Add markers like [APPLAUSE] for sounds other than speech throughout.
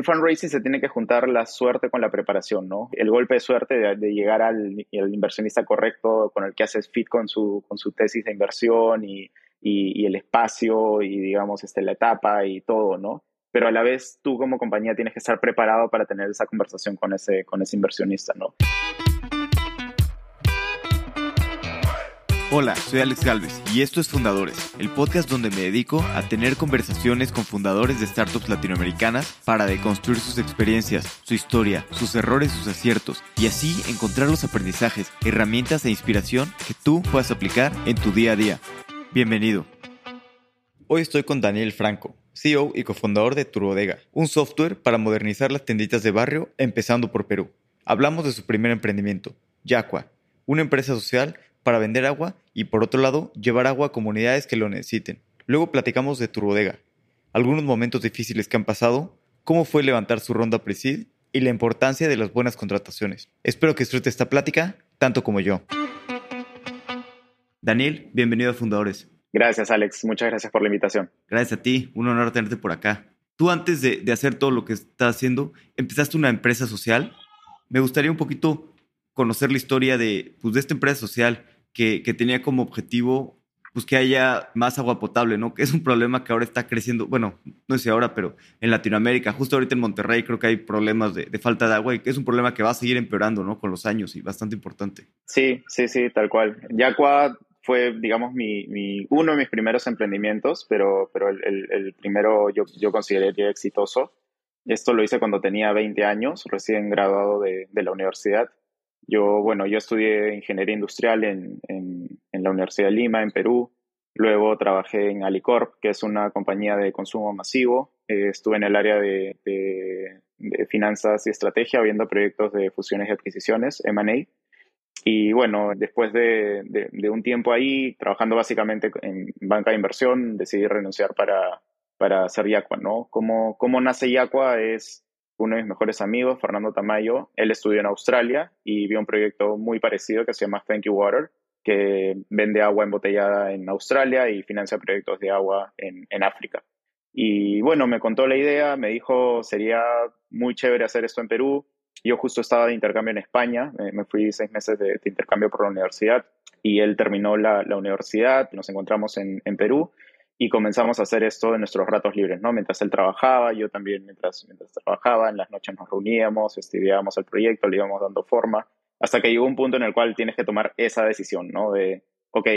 en fundraising se tiene que juntar la suerte con la preparación, ¿no? El golpe de suerte de, llegar al, inversionista correcto con el que haces fit con su, tesis de inversión y, y, el espacio y, digamos, este, la etapa y todo, ¿no? Pero a la vez tú como compañía tienes que estar preparado para tener esa conversación con ese, con ese inversionista, ¿no? Hola, soy Alex Galvez y esto es Fundadores, el podcast donde me dedico a tener conversaciones con fundadores de startups latinoamericanas para deconstruir sus experiencias, su historia, sus errores, sus aciertos y así encontrar los aprendizajes, herramientas e inspiración que tú puedas aplicar en tu día a día. Bienvenido. Hoy estoy con Daniel Franco, CEO y cofundador de Turbodega, un software para modernizar las tienditas de barrio empezando por Perú. Hablamos de su primer emprendimiento, Yaqua, una empresa social para vender agua y por otro lado llevar agua a comunidades que lo necesiten. Luego platicamos de Turbodega, algunos momentos difíciles que han pasado, cómo fue levantar su ronda Presid y la importancia de las buenas contrataciones. Espero que disfrute esta plática tanto como yo. Daniel, bienvenido a Fundadores. Gracias, Alex. Muchas gracias por la invitación. Gracias a ti. Un honor tenerte por acá. Tú antes de, de hacer todo lo que estás haciendo, empezaste una empresa social. Me gustaría un poquito conocer la historia de, pues, de esta empresa social que, que, tenía como objetivo pues, que haya más agua potable, ¿no? Que es un problema que ahora está creciendo, bueno, no sé ahora, pero en Latinoamérica, justo ahorita en Monterrey creo que hay problemas de, falta de agua y que es un problema que va a seguir empeorando, ¿no? Con los años y bastante importante. Sí, sí, sí, tal cual. Yaqua fue, digamos, mi, mi, uno de mis primeros emprendimientos, pero, pero el, primero yo, yo consideré exitoso. Esto lo hice cuando tenía 20 años, recién graduado de, de la universidad. Yo, bueno, yo estudié ingeniería industrial en, en, la Universidad de Lima, en Perú. Luego trabajé en Alicorp, que es una compañía de consumo masivo. Eh, estuve en el área de, finanzas y estrategia, viendo proyectos de fusiones y adquisiciones, M&A. Y bueno, después de, de, un tiempo ahí, trabajando básicamente en banca de inversión, decidí renunciar para, para hacer Yaqua, ¿no? Cómo, cómo nace Yaqua es uno de mis mejores amigos, Fernando Tamayo, él estudió en Australia y vio un proyecto muy parecido que se llama Thank You Water, que vende agua embotellada en Australia y financia proyectos de agua en, en África. Y bueno, me contó la idea, me dijo, sería muy chévere hacer esto en Perú. Yo justo estaba de intercambio en España, me, fui seis meses de, intercambio por la universidad y él terminó la, la universidad, nos encontramos en, en Perú y comenzamos a hacer esto en nuestros ratos libres, ¿no? Mientras él trabajaba, yo también mientras, mientras trabajaba, en las noches nos reuníamos, estudiábamos el proyecto, le íbamos dando forma, hasta que llegó un punto en el cual tienes que tomar esa decisión, ¿no? De, ok,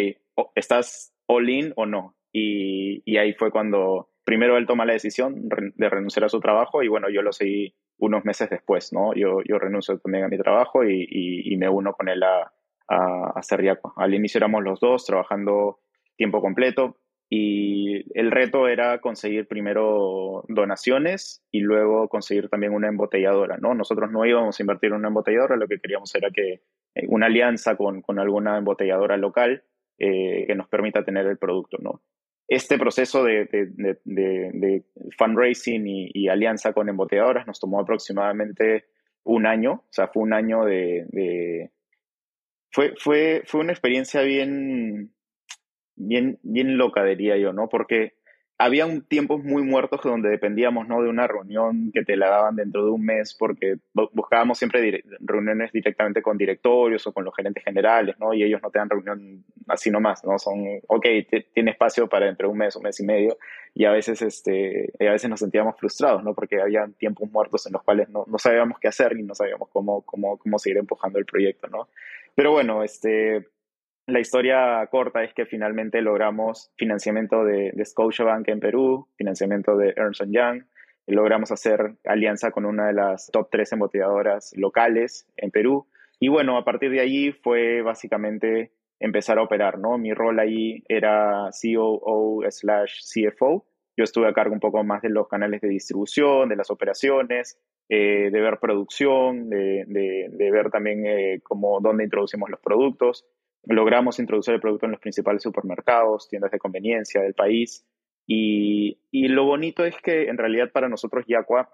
¿estás all in o no? Y, y ahí fue cuando primero él toma la decisión de renunciar a su trabajo y bueno, yo lo seguí unos meses después, ¿no? Yo, yo renuncio también a mi trabajo y, y, me uno con él a, a, a hacer Al inicio éramos los dos trabajando tiempo completo, y el reto era conseguir primero donaciones y luego conseguir también una embotelladora, ¿no? Nosotros no íbamos a invertir en una embotelladora, lo que queríamos era que eh, una alianza con, con alguna embotelladora local eh, que nos permita tener el producto, ¿no? Este proceso de, de, de, fundraising y, y, alianza con embotelladoras nos tomó aproximadamente un año, o sea, fue un año de... Fue, fue, fue una experiencia bien, bien, bien loca, diría yo, ¿no? Porque había un tiempos muy muertos donde dependíamos, ¿no? De una reunión que te la daban dentro de un mes porque buscábamos siempre reuniones directamente con directorios o con los gerentes generales, ¿no? Y ellos no te dan reunión así nomás, ¿no? Son, ok, tiene espacio para dentro de un mes, un mes y medio y a veces, este, a veces nos sentíamos frustrados, ¿no? Porque había tiempos muertos en los cuales no, no sabíamos qué hacer y no sabíamos cómo, cómo, cómo seguir empujando el proyecto, ¿no? Pero bueno, este, la historia corta es que finalmente logramos financiamiento de, de Scotiabank en Perú, financiamiento de Ernst Young, y logramos hacer alianza con una de las top tres embotelladoras locales en Perú. Y bueno, a partir de allí fue básicamente empezar a operar, ¿no? Mi rol ahí era COO slash CFO. Yo estuve a cargo un poco más de los canales de distribución, de las operaciones, eh, de ver producción, de, ver también eh, cómo, dónde introducimos los productos logramos introducir el producto en los principales supermercados, tiendas de conveniencia del país. Y, y lo bonito es que en realidad para nosotros Yaqua,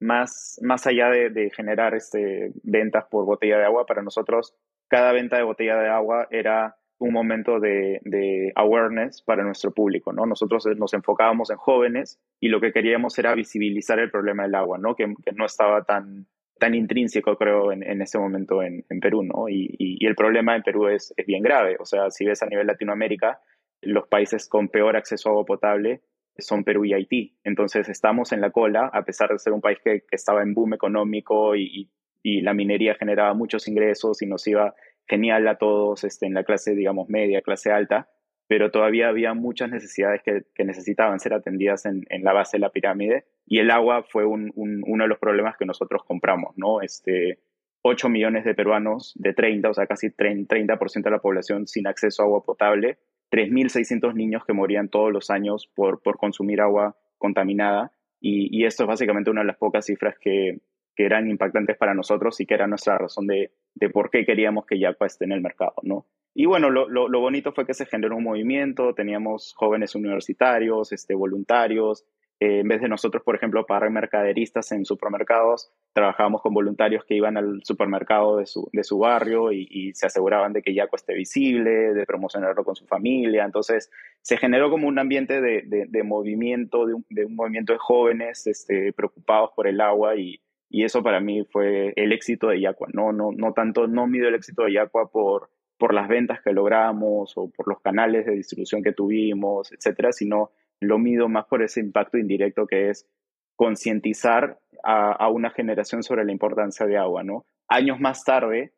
más, más allá de, de, generar este, ventas por botella de agua, para nosotros cada venta de botella de agua era un momento de, de, awareness para nuestro público, ¿no? Nosotros nos enfocábamos en jóvenes y lo que queríamos era visibilizar el problema del agua, ¿no? Que, que no estaba tan, tan intrínseco, creo, en, en ese momento en, en Perú, ¿no? Y, y, el problema en Perú es, es bien grave. O sea, si ves a nivel Latinoamérica, los países con peor acceso a agua potable son Perú y Haití. Entonces estamos en la cola, a pesar de ser un país que, que estaba en boom económico y, y, la minería generaba muchos ingresos y nos iba genial a todos este, en la clase, digamos, media, clase alta, pero todavía había muchas necesidades que, que necesitaban ser atendidas en, en, la base de la pirámide y el agua fue un, un, uno de los problemas que nosotros compramos, ¿no? Este, 8 millones de peruanos de 30, o sea, casi 30% de la población sin acceso a agua potable 3.600 niños que morían todos los años por, por consumir agua contaminada. Y, esto es básicamente una de las pocas cifras que, que, eran impactantes para nosotros y que era nuestra razón de, de por qué queríamos que Yaqua esté en el mercado, ¿no? Y bueno, lo, lo, bonito fue que se generó un movimiento, teníamos jóvenes universitarios, este, voluntarios, eh, en vez de nosotros, por ejemplo, pagar mercaderistas en supermercados, trabajábamos con voluntarios que iban al supermercado de su, de su barrio y, se aseguraban de que Yaco esté visible, de promocionarlo con su familia. Entonces, se generó como un ambiente de, de, movimiento, de un, de un, movimiento de jóvenes este, preocupados por el agua y, y, eso para mí fue el éxito de Yacua. No, no, no tanto, no mido el éxito de Yacua por, por las ventas que logramos o por los canales de distribución que tuvimos, etcétera, sino lo mido más por ese impacto indirecto que es concientizar a, una generación sobre la importancia de agua, ¿no? Años más tarde,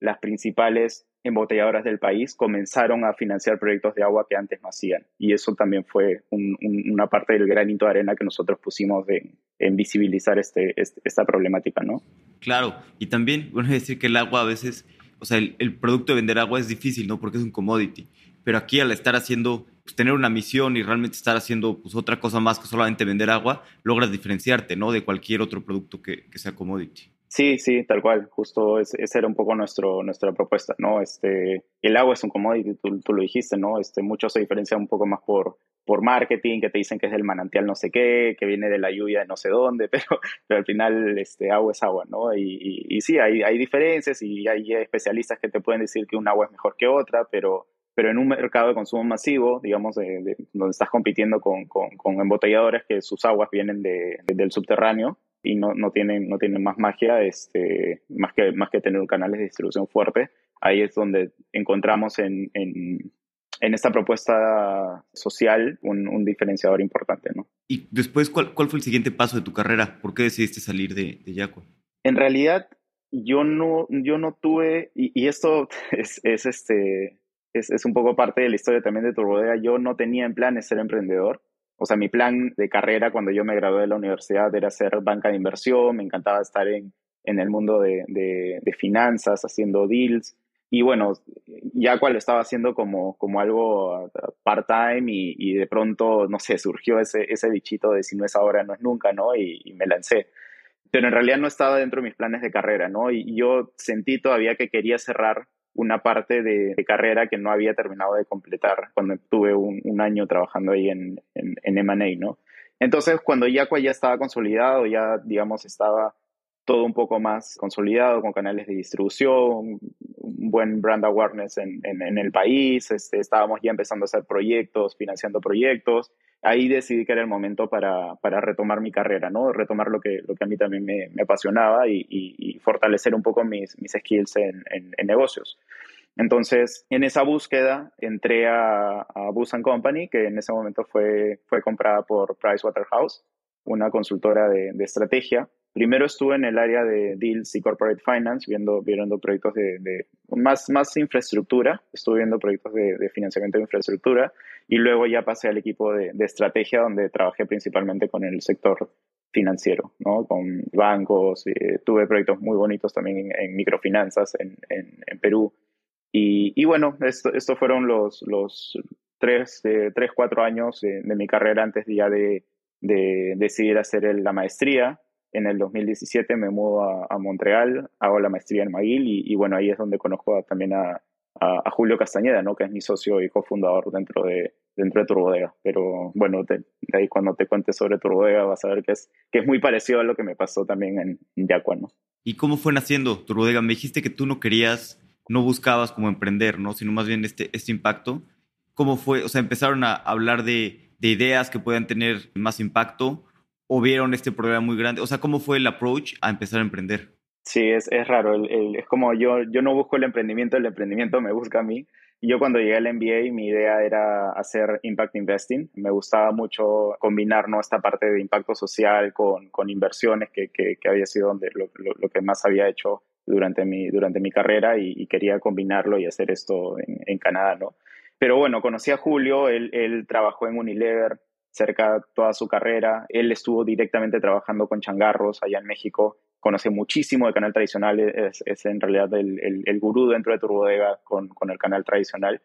las principales embotelladoras del país comenzaron a financiar proyectos de agua que antes no hacían. Y eso también fue una parte del granito de arena que nosotros pusimos en visibilizar este, este, esta problemática, ¿no? Claro, y también, bueno, decir que el agua a veces, o sea, el, el, producto de vender agua es difícil, ¿no? Porque es un commodity. Pero aquí al estar haciendo pues, tener una misión y realmente estar haciendo pues, otra cosa más que solamente vender agua, logras diferenciarte, ¿no? De cualquier otro producto que, que sea commodity. Sí, sí, tal cual. Justo esa era un poco nuestro, nuestra propuesta, ¿no? Este, el agua es un commodity, tú, tú, lo dijiste, ¿no? Este, muchos se diferencian un poco más por, por marketing, que te dicen que es del manantial no sé qué, que viene de la lluvia de no sé dónde, [LAUGHS] pero, pero al final este, agua es agua, ¿no? Y, y, y sí, hay, hay diferencias y hay especialistas que te pueden decir que un agua es mejor que otra, pero pero en un mercado de consumo masivo, digamos, de, donde estás compitiendo con, con, con, embotelladores que sus aguas vienen de, del subterráneo y no, no, tienen, no tienen más magia, este, más, que, más que tener canales de distribución fuerte, ahí es donde encontramos en, en, en esta propuesta social un, un, diferenciador importante. ¿no? Y después, ¿cuál, ¿cuál fue el siguiente paso de tu carrera? ¿Por qué decidiste salir de, de Yaco? En realidad, yo no, yo no tuve, y, y esto [LAUGHS] es, es, este, es, es, un poco parte de la historia también de Turbodega. Yo no tenía en plan ser emprendedor. O sea, mi plan de carrera cuando yo me gradué de la universidad era ser banca de inversión, me encantaba estar en, en el mundo de, de, de, finanzas, haciendo deals. Y bueno, ya cual lo estaba haciendo como, como algo uh, part-time y, y, de pronto, no sé, surgió ese, ese bichito de si no es ahora, no es nunca, ¿no? Y, me lancé. Pero en realidad no estaba dentro de mis planes de carrera, ¿no? Y yo sentí todavía que quería cerrar una parte de, carrera que no había terminado de completar cuando tuve un, año trabajando ahí en, en, en M&A, ¿no? Entonces, cuando Yacua ya estaba consolidado, ya, digamos, estaba todo un poco más consolidado con canales de distribución, un buen brand awareness en, el país, este, estábamos ya empezando a hacer proyectos, financiando proyectos. Ahí decidí que era el momento para, para retomar mi carrera, ¿no? Retomar lo que, lo que a mí también me, apasionaba y, fortalecer un poco mis, mis skills en, en, negocios. Entonces, en esa búsqueda entré a, a Bus Company, que en ese momento fue, fue comprada por Pricewaterhouse, una consultora de estrategia primero estuve en el área de deals y corporate finance, viendo, viendo proyectos de, de más, más infraestructura, estuve viendo proyectos de, de, financiamiento de infraestructura y luego ya pasé al equipo de, de, estrategia donde trabajé principalmente con el sector financiero, ¿no? con bancos, eh, tuve proyectos muy bonitos también en, microfinanzas en, en, en, Perú. Y, y bueno, esto, estos fueron los, los tres, eh, tres, cuatro años de, mi carrera antes ya de, de decidir hacer la maestría en el 2017 me mudo a, a Montreal, hago la maestría en McGill y, y, bueno, ahí es donde conozco también a, a, Julio Castañeda, ¿no? que es mi socio y cofundador dentro de, dentro de Turbodega. Pero bueno, de ahí cuando te cuente sobre Turbodega vas a ver que es, que es muy parecido a lo que me pasó también en, en ¿no? ¿Y cómo fue naciendo Turbodega? Me dijiste que tú no querías no buscabas como emprender, ¿no? Sino más bien este, este impacto. ¿Cómo fue? O sea, empezaron a hablar de, de ideas que puedan tener más impacto o vieron este problema muy grande. O sea, ¿cómo fue el approach a empezar a emprender? Sí, es, es raro. es como yo, yo no busco el emprendimiento, el emprendimiento me busca a mí. Yo cuando llegué al MBA, mi idea era hacer impact investing. Me gustaba mucho combinar ¿no? esta parte de impacto social con, con inversiones, que, que, había sido donde lo, que más había hecho durante mi, durante mi carrera y, quería combinarlo y hacer esto en, en, Canadá, ¿no? Pero bueno, conocí a Julio, él, él trabajó en Unilever cerca toda su carrera. Él estuvo directamente trabajando con changarros allá en México conoce muchísimo del canal tradicional, es, es en realidad el, el, gurú dentro de tu bodega con, con, el canal tradicional.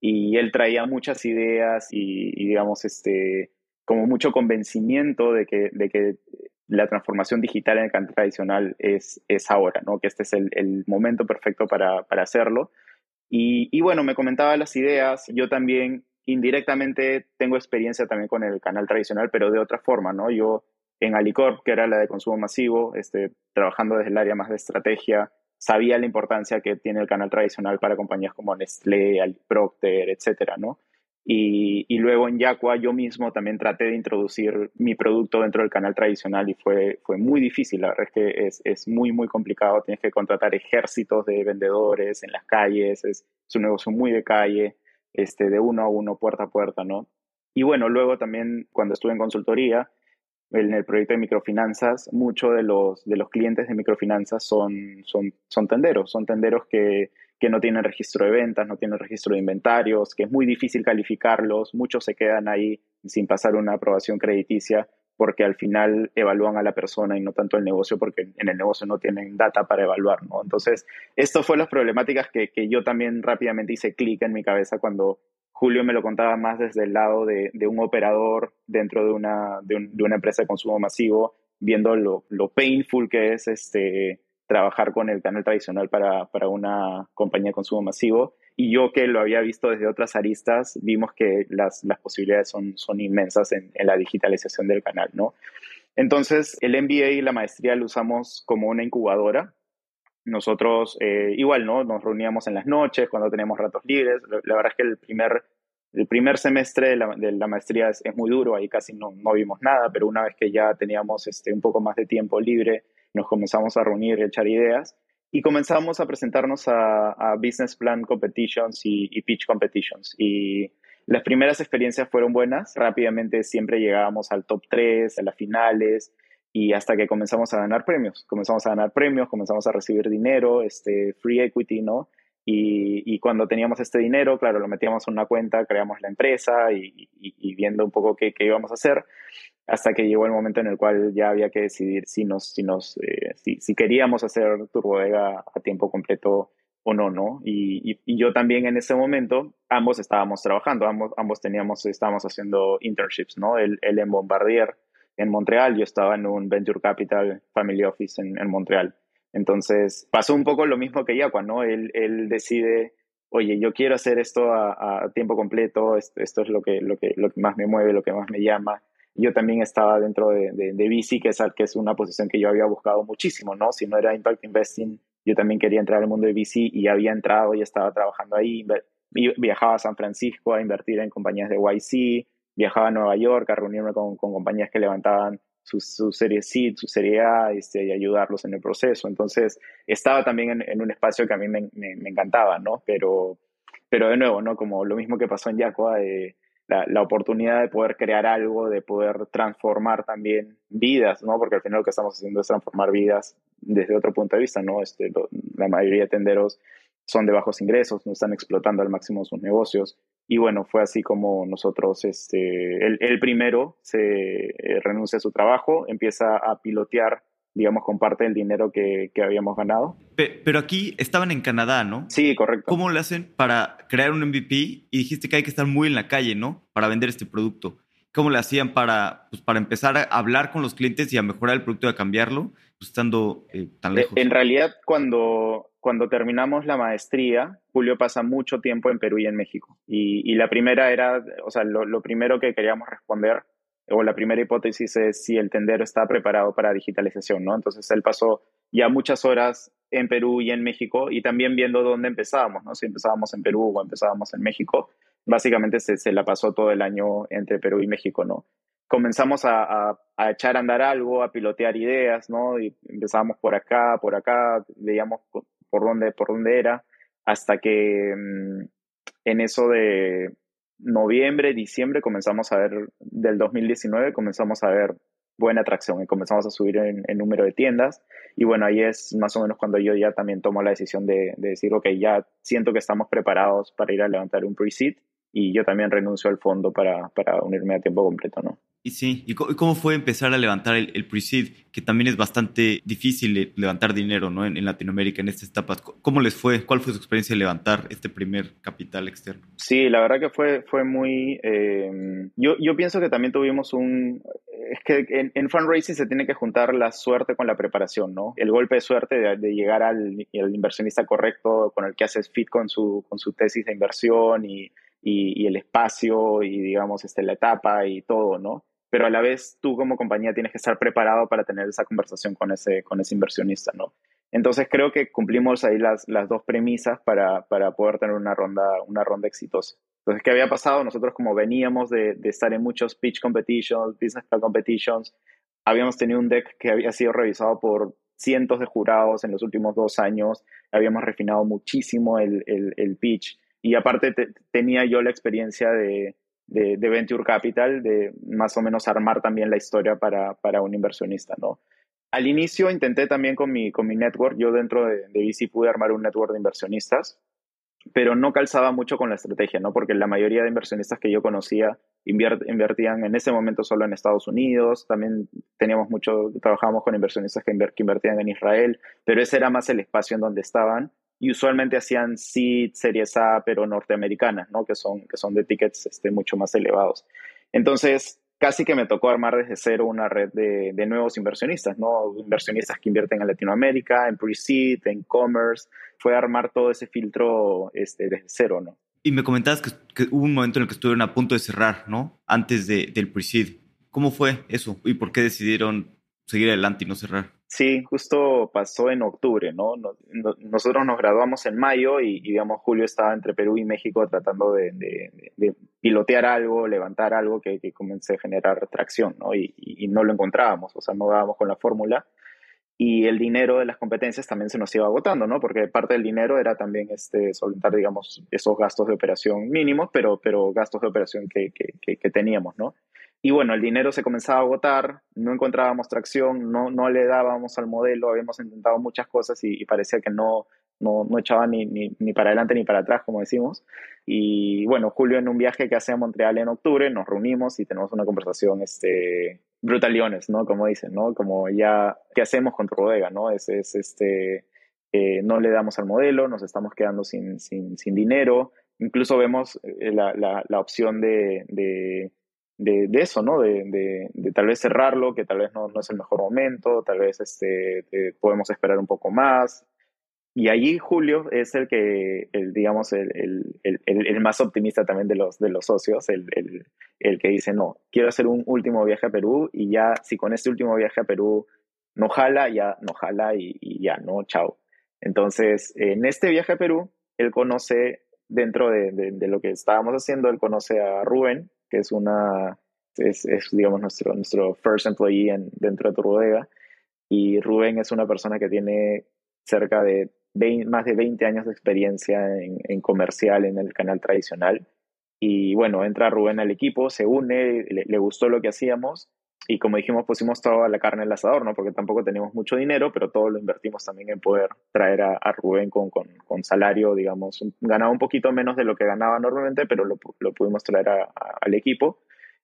Y él traía muchas ideas y, digamos, este, como mucho convencimiento de que, de que la transformación digital en el canal tradicional es, es ahora, ¿no? que este es el, el momento perfecto para, para hacerlo. Y, y, bueno, me comentaba las ideas. Yo también indirectamente tengo experiencia también con el canal tradicional, pero de otra forma, ¿no? Yo en Alicorp, que era la de consumo masivo, este, trabajando desde el área más de estrategia, sabía la importancia que tiene el canal tradicional para compañías como Nestlé, Procter, etcétera, ¿no? Y, y, luego en Yaqua yo mismo también traté de introducir mi producto dentro del canal tradicional y fue, fue muy difícil. La verdad es que es, es muy, muy complicado. Tienes que contratar ejércitos de vendedores en las calles. Es, es, un negocio muy de calle, este, de uno a uno, puerta a puerta, ¿no? Y bueno, luego también cuando estuve en consultoría, en el proyecto de microfinanzas, muchos de los, de los clientes de microfinanzas son, son, son tenderos, son tenderos que, que no tienen registro de ventas, no tienen registro de inventarios, que es muy difícil calificarlos, muchos se quedan ahí sin pasar una aprobación crediticia porque al final evalúan a la persona y no tanto el negocio, porque en el negocio no tienen data para evaluar, ¿no? Entonces, esto fue las problemáticas que, que yo también rápidamente hice clic en mi cabeza cuando, Julio me lo contaba más desde el lado de, un operador dentro de una, de, una empresa de consumo masivo, viendo lo, painful que es este, trabajar con el canal tradicional para, una compañía de consumo masivo. Y yo que lo había visto desde otras aristas, vimos que las, posibilidades son, son inmensas en, la digitalización del canal, ¿no? Entonces, el MBA y la maestría lo usamos como una incubadora nosotros eh, igual, ¿no? Nos reuníamos en las noches cuando teníamos ratos libres. La, verdad es que el primer, el primer semestre de la, maestría es, muy duro, ahí casi no, no, vimos nada, pero una vez que ya teníamos este, un poco más de tiempo libre, nos comenzamos a reunir y echar ideas y comenzamos a presentarnos a, business plan competitions y, pitch competitions. Y las primeras experiencias fueron buenas, rápidamente siempre llegábamos al top 3, a las finales y hasta que comenzamos a ganar premios. Comenzamos a ganar premios, comenzamos a recibir dinero, este, free equity, ¿no? Y, y cuando teníamos este dinero, claro, lo metíamos en una cuenta, creamos la empresa y, y, viendo un poco qué, qué, íbamos a hacer, hasta que llegó el momento en el cual ya había que decidir si, nos, si, nos, eh, si, si, queríamos hacer Turbodega a tiempo completo o no, ¿no? Y, yo también en ese momento, ambos estábamos trabajando, ambos, ambos teníamos, estábamos haciendo internships, ¿no? Él, él en Bombardier en Montreal, yo estaba en un Venture Capital Family Office en, Montreal. Entonces pasó un poco lo mismo que Yaqua, ¿no? Él, decide, oye, yo quiero hacer esto a, tiempo completo, esto, es lo que, lo, que, lo que más me mueve, lo que más me llama. Yo también estaba dentro de, de, VC, que es, que una posición que yo había buscado muchísimo, ¿no? Si no era Impact Investing, yo también quería entrar al mundo de VC y había entrado y estaba trabajando ahí. Viajaba a San Francisco a invertir en compañías de YC, viajaba a Nueva York a reunirme con compañías que levantaban su, su, serie C, su serie A este, y ayudarlos en el proceso. Entonces, estaba también en, un espacio que a mí me, me, encantaba, ¿no? Pero, pero de nuevo, ¿no? Como lo mismo que pasó en Yacua, eh, la, la, oportunidad de poder crear algo, de poder transformar también vidas, ¿no? Porque al final lo que estamos haciendo es transformar vidas desde otro punto de vista, ¿no? Este, la mayoría de tenderos son de bajos ingresos, no están explotando al máximo sus negocios. Y bueno, fue así como nosotros, este, el, primero se eh, renuncia a su trabajo, empieza a pilotear, digamos, con parte del dinero que, que habíamos ganado. Pero aquí estaban en Canadá, ¿no? Sí, correcto. ¿Cómo lo hacen para crear un MVP? Y dijiste que hay que estar muy en la calle, ¿no? Para vender este producto. ¿Cómo le hacían para, pues, para empezar a hablar con los clientes y a mejorar el producto y a cambiarlo, estando eh, tan eh, lejos? En realidad, cuando cuando terminamos la maestría, Julio pasa mucho tiempo en Perú y en México. Y, la primera era, o sea, lo, primero que queríamos responder, o la primera hipótesis es si el tendero está preparado para digitalización, ¿no? Entonces él pasó ya muchas horas en Perú y en México y también viendo dónde empezábamos, ¿no? Si empezábamos en Perú o empezábamos en México, básicamente se, se la pasó todo el año entre Perú y México, ¿no? Comenzamos a, a, echar a andar algo, a pilotear ideas, ¿no? Y empezábamos por acá, por acá, veíamos por dónde, por dónde era, hasta que mm, en eso de noviembre, diciembre, comenzamos a ver, del 2019, comenzamos a ver buena atracción y comenzamos a subir en, el número de tiendas. Y bueno, ahí es más o menos cuando yo ya también tomo la decisión de, de decir, ok, ya siento que estamos preparados para ir a levantar un pre-seed y yo también renuncio al fondo para, para unirme a tiempo completo, ¿no? Y sí, ¿y cómo fue empezar a levantar el, el? Que también es bastante difícil levantar dinero, ¿no? En, Latinoamérica, en estas etapas. ¿Cómo les fue? ¿Cuál fue su experiencia de levantar este primer capital externo? Sí, la verdad que fue, fue muy... Eh, yo, yo pienso que también tuvimos un... Es que en, en, fundraising se tiene que juntar la suerte con la preparación, ¿no? El golpe de suerte de, de llegar al, al, inversionista correcto con el que haces fit con su, con su tesis de inversión y, y, y el espacio y, digamos, este, la etapa y todo, ¿no? Pero a la vez tú como compañía tienes que estar preparado para tener esa conversación con ese, con ese inversionista, ¿no? Entonces creo que cumplimos ahí las, las dos premisas para, para poder tener una ronda, una ronda exitosa. Entonces, ¿qué había pasado? Nosotros como veníamos de, de estar en muchos pitch competitions, business plan competitions, habíamos tenido un deck que había sido revisado por cientos de jurados en los últimos dos años, habíamos refinado muchísimo el, el, el pitch y aparte tenía yo la experiencia de, de, Venture Capital, de más o menos armar también la historia para, para un inversionista, ¿no? Al inicio intenté también con mi, con mi network, yo dentro de, de VC pude armar un network de inversionistas, pero no calzaba mucho con la estrategia, ¿no? Porque la mayoría de inversionistas que yo conocía invertían en ese momento solo en Estados Unidos, también teníamos mucho, trabajábamos con inversionistas que, que invertían en Israel, pero ese era más el espacio en donde estaban y usualmente hacían seed, series A, pero norteamericanas, ¿no? Que son, que son de tickets este, mucho más elevados. Entonces, casi que me tocó armar desde cero una red de, de nuevos inversionistas, ¿no? Inversionistas que invierten en Latinoamérica, en pre-seed, en commerce. Fue armar todo ese filtro este, desde cero, ¿no? Y me comentabas que, hubo un momento en el que estuvieron a punto de cerrar, ¿no? Antes de, del pre-seed. ¿Cómo fue eso? ¿Y por qué decidieron seguir adelante y no cerrar? Sí, justo pasó en octubre, ¿no? Nosotros nos graduamos en mayo y, digamos, Julio estaba entre Perú y México tratando de, de, pilotear algo, levantar algo que, que comience a generar tracción, ¿no? Y, y, no lo encontrábamos, o sea, no dábamos con la fórmula. Y el dinero de las competencias también se nos iba agotando, ¿no? Porque parte del dinero era también este, solventar, digamos, esos gastos de operación mínimos, pero, pero gastos de operación que, que, que teníamos, ¿no? Y bueno, el dinero se comenzaba a agotar, no encontrábamos tracción, no, no le dábamos al modelo, habíamos intentado muchas cosas y, parecía que no, no, no echaba ni, ni, ni, para adelante ni para atrás, como decimos. Y bueno, Julio en un viaje que hace a Montreal en octubre, nos reunimos y tenemos una conversación este, brutaliones, ¿no? Como dicen, ¿no? Como ya, ¿qué hacemos con tu bodega, no? Es, es este, eh, no le damos al modelo, nos estamos quedando sin, sin, sin dinero. Incluso vemos eh, la, la, la opción de, de de, eso, ¿no? De, de, tal vez cerrarlo, que tal vez no, no es el mejor momento, tal vez este, podemos esperar un poco más. Y allí Julio es el que, el, digamos, el, el, el, más optimista también de los, de los socios, el, que dice, no, quiero hacer un último viaje a Perú y ya, si con este último viaje a Perú no jala, ya no jala y, y ya, ¿no? Chao. Entonces, en este viaje a Perú, él conoce, dentro de, de, de lo que estábamos haciendo, él conoce a Rubén, que es una, es, es digamos, nuestro, nuestro first employee en, dentro de tu bodega. Y Rubén es una persona que tiene cerca de 20, más de 20 años de experiencia en, en, comercial en el canal tradicional. Y bueno, entra Rubén al equipo, se une, le, le, gustó lo que hacíamos y como dijimos, pusimos toda la carne al asador, ¿no? Porque tampoco teníamos mucho dinero, pero todo lo invertimos también en poder traer a, Rubén con, con, con, salario, digamos, ganaba un poquito menos de lo que ganaba normalmente, pero lo, lo pudimos traer al equipo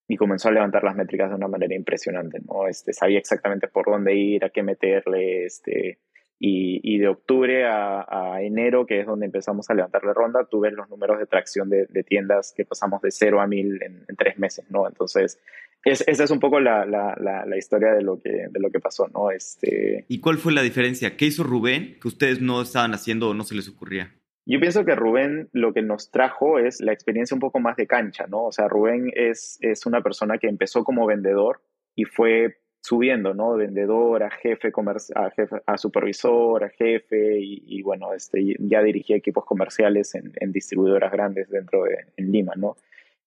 y comenzó a levantar las métricas de una manera impresionante, ¿no? Este, sabía exactamente por dónde ir, a qué meterle, este, y, y de octubre a, a, enero, que es donde empezamos a levantar la ronda, tuve los números de tracción de, de tiendas que pasamos de cero a mil en, en tres meses, ¿no? Entonces, es, esa es un poco la, la, la, la, historia de lo, que, de lo que pasó, ¿no? Este... ¿Y cuál fue la diferencia? ¿Qué hizo Rubén que ustedes no estaban haciendo o no se les ocurría? Yo pienso que Rubén lo que nos trajo es la experiencia un poco más de cancha, ¿no? O sea, Rubén es, es una persona que empezó como vendedor y fue subiendo, ¿no? Vendedor, a jefe, a, jefe a supervisor, a jefe, y, bueno, este, ya dirigí equipos comerciales en, distribuidoras grandes dentro de en Lima, ¿no?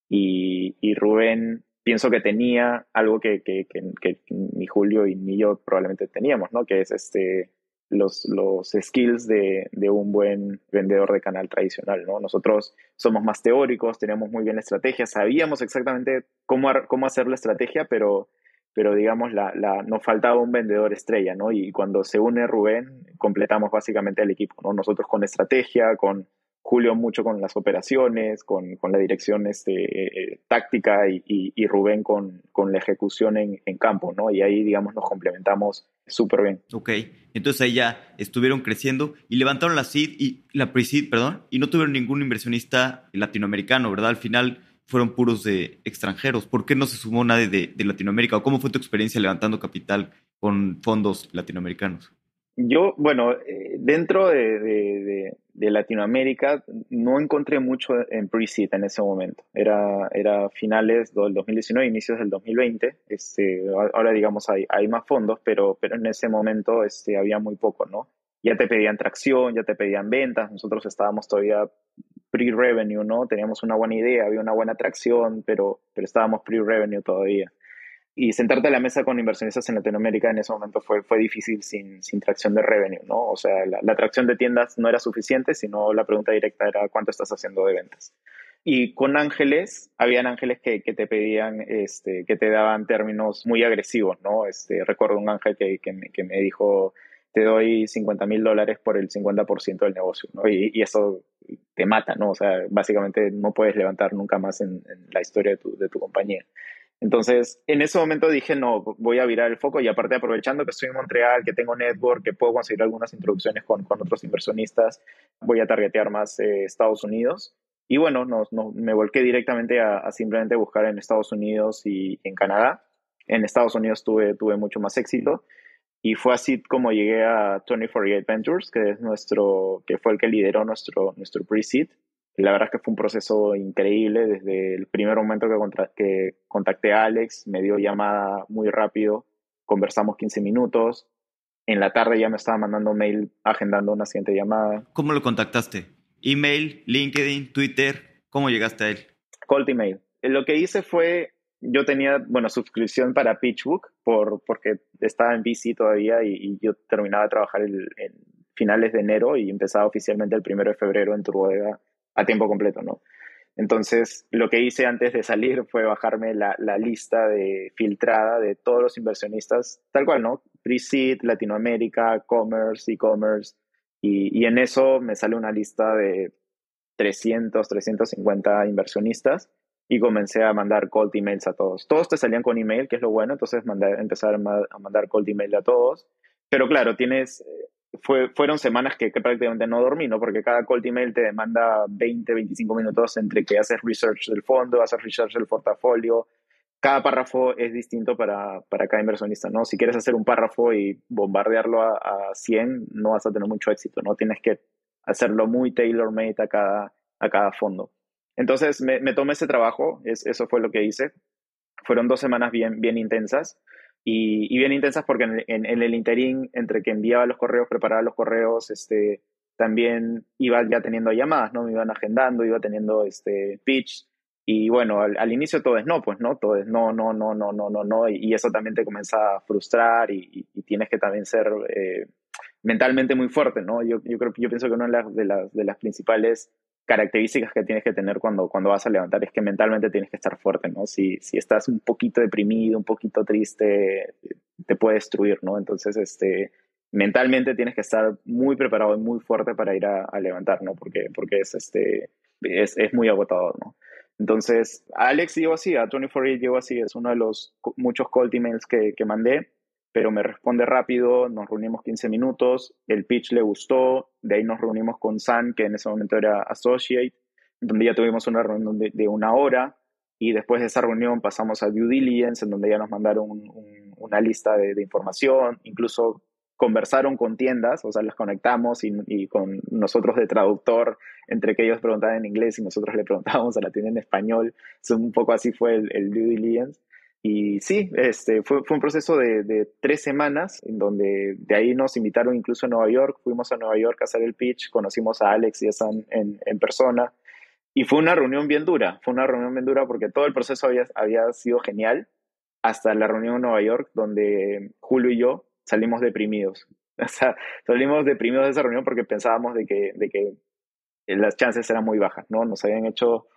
Y, Rubén, pienso que tenía algo que, que, que, ni Julio y ni yo probablemente teníamos, ¿no? Que es este, los, los skills de, de, un buen vendedor de canal tradicional, ¿no? Nosotros somos más teóricos, tenemos muy bien la estrategia, sabíamos exactamente cómo, cómo hacer la estrategia, pero pero digamos, la, la, nos faltaba un vendedor estrella, ¿no? Y cuando se une Rubén, completamos básicamente el equipo, ¿no? Nosotros con estrategia, con Julio mucho con las operaciones, con, con la dirección este, eh, táctica y, y, Rubén con, con, la ejecución en, en, campo, ¿no? Y ahí, digamos, nos complementamos súper bien. Ok, entonces ahí ya estuvieron creciendo y levantaron la seed y la pre-seed, perdón, y no tuvieron ningún inversionista latinoamericano, ¿verdad? Al final fueron puros de extranjeros. ¿Por qué no se sumó nadie de, Latinoamérica? ¿O cómo fue tu experiencia levantando capital con fondos latinoamericanos? Yo, bueno, eh, dentro de, Latinoamérica no encontré mucho en pre-seed en ese momento. Era, era finales del 2019, inicios del 2020. Este, ahora, digamos, hay, hay más fondos, pero, pero en ese momento este, había muy poco, ¿no? Ya te pedían tracción, ya te pedían ventas. Nosotros estábamos todavía pre-revenue, ¿no? Teníamos una buena idea, había una buena atracción, pero, pero estábamos pre-revenue todavía. Y sentarte a la mesa con inversionistas en Latinoamérica en ese momento fue, fue difícil sin, sin tracción de revenue, ¿no? O sea, la, la atracción de tiendas no era suficiente, sino la pregunta directa era cuánto estás haciendo de ventas. Y con ángeles, habían ángeles que, que, te pedían, este, que te daban términos muy agresivos, ¿no? Este, recuerdo un ángel que, que, me, que me dijo, te doy 50 mil dólares por el 50% del negocio, y, eso te mata, ¿no? O sea, básicamente no puedes levantar nunca más en, la historia de tu, de tu, compañía. Entonces, en ese momento dije, no, voy a virar el foco y aparte aprovechando que estoy en Montreal, que tengo network, que puedo conseguir algunas introducciones con, con otros inversionistas, voy a targetear más eh, Estados Unidos. Y bueno, no, no, me volqué directamente a, a, simplemente buscar en Estados Unidos y en Canadá. En Estados Unidos tuve, tuve mucho más éxito y fue así como llegué a 2048 Ventures, que es nuestro, que fue el que lideró nuestro, nuestro pre-seed. La verdad es que fue un proceso increíble. Desde el primer momento que, que contacté a Alex, me dio llamada muy rápido, conversamos 15 minutos. En la tarde ya me estaba mandando mail agendando una siguiente llamada. ¿Cómo lo contactaste? ¿Email, LinkedIn, Twitter? ¿Cómo llegaste a él? Cold email. Lo que hice fue yo tenía, bueno, suscripción para PitchBook por, porque estaba en VC todavía y, yo terminaba de trabajar en finales de enero y empezaba oficialmente el primero de febrero en Turbodega a tiempo completo, ¿no? Entonces, lo que hice antes de salir fue bajarme la, la lista de filtrada de todos los inversionistas, tal cual, ¿no? Pre-Seed, Latinoamérica, Commerce, E-Commerce, y, y en eso me sale una lista de 300, 350 inversionistas y comencé a mandar cold emails a todos. Todos te salían con email, que es lo bueno, entonces mandé, empezar a mandar cold email a todos. Pero claro, tienes, fue, fueron semanas que, prácticamente no dormí, ¿no? Porque cada cold email te demanda 20, 25 minutos entre que haces research del fondo, haces research del portafolio. Cada párrafo es distinto para, para cada inversionista, ¿no? Si quieres hacer un párrafo y bombardearlo a, a 100, no vas a tener mucho éxito, ¿no? Tienes que hacerlo muy tailor-made a cada, a cada fondo. Entonces me, tomé ese trabajo, es, eso fue lo que hice. Fueron dos semanas bien, bien intensas y, bien intensas porque en, el interín, entre que enviaba los correos, preparaba los correos, este, también iba ya teniendo llamadas, ¿no? Me iban agendando, iba teniendo este, pitch. Y bueno, al, inicio todo es no, pues no, todo es no, no, no, no, no, no, no. Y, eso también te comienza a frustrar y, tienes que también ser eh, mentalmente muy fuerte, ¿no? Yo, yo, creo, yo pienso que una de las, de las, de las principales características que tienes que tener cuando, cuando vas a levantar es que mentalmente tienes que estar fuerte, ¿no? Si, si estás un poquito deprimido, un poquito triste, te puede destruir, ¿no? Entonces, este, mentalmente tienes que estar muy preparado y muy fuerte para ir a, levantar, ¿no? Porque, porque es, este, es, es, muy agotador, ¿no? Entonces, Alex llegó así, a 24 llegó así, es uno de los muchos cold emails que, que mandé pero me responde rápido, nos reunimos 15 minutos, el pitch le gustó, de ahí nos reunimos con San, que en ese momento era associate, donde ya tuvimos una reunión de, una hora, y después de esa reunión pasamos a due diligence, en donde ya nos mandaron una lista de, información, incluso conversaron con tiendas, o sea, las conectamos y, con nosotros de traductor, entre que ellos preguntaban en inglés y nosotros le preguntábamos a la tienda en español, un poco así fue el, el due diligence. Y sí, este, fue, fue un proceso de, tres semanas, en donde de ahí nos invitaron incluso a Nueva York, fuimos a Nueva York a hacer el pitch, conocimos a Alex y a San en, en persona, y fue una reunión bien dura, fue una reunión bien dura porque todo el proceso había, había sido genial, hasta la reunión en Nueva York, donde Julio y yo salimos deprimidos. [LAUGHS] O sea, salimos deprimidos de esa reunión porque pensábamos de que, de que las chances eran muy bajas, ¿no? Nos habían hecho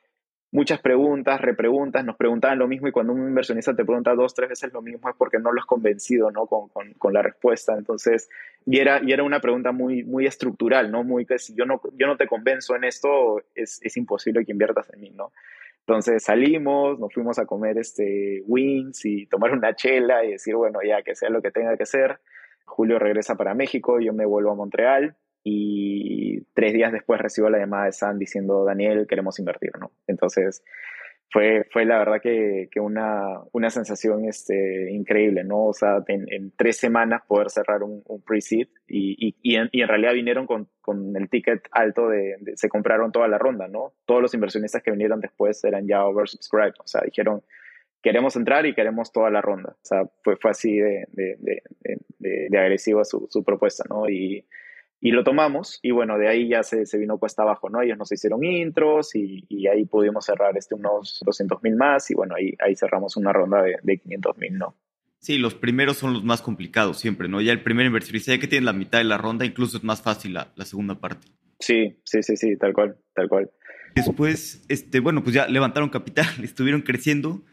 muchas preguntas, repreguntas, nos preguntaban lo mismo y cuando un inversionista te pregunta dos, tres veces lo mismo es porque no lo has convencido ¿no? Con, con, con, la respuesta. Entonces, y era, y era una pregunta muy, muy estructural, ¿no? Muy que si yo no, yo no te convenzo en esto, es, es imposible que inviertas en mí, ¿no? Entonces salimos, nos fuimos a comer este wings y tomar una chela y decir, bueno, ya que sea lo que tenga que ser. Julio regresa para México, yo me vuelvo a Montreal y tres días después recibo la llamada de San diciendo, Daniel, queremos invertir, ¿no? Entonces, fue, fue la verdad que, que una, una sensación este, increíble, ¿no? O sea, en, tres semanas poder cerrar un, un pre-seed y, y, y, en, y, en, realidad vinieron con, con el ticket alto de, de, se compraron toda la ronda, ¿no? Todos los inversionistas que vinieron después eran ya oversubscribed, o sea, dijeron, queremos entrar y queremos toda la ronda. O sea, fue, fue así de, de, de agresiva su, su propuesta, ¿no? Y, y lo tomamos y bueno, de ahí ya se, se vino cuesta abajo, ¿no? Ellos nos hicieron intros y, y ahí pudimos cerrar este, unos 200 mil más y bueno, ahí, ahí cerramos una ronda de, de 500 mil, ¿no? Sí, los primeros son los más complicados siempre, ¿no? Ya el primer inversionista, ya que tiene la mitad de la ronda, incluso es más fácil la, la segunda parte. Sí, sí, sí, sí, tal cual, tal cual. Después, este, bueno, pues ya levantaron capital, [LAUGHS] estuvieron creciendo.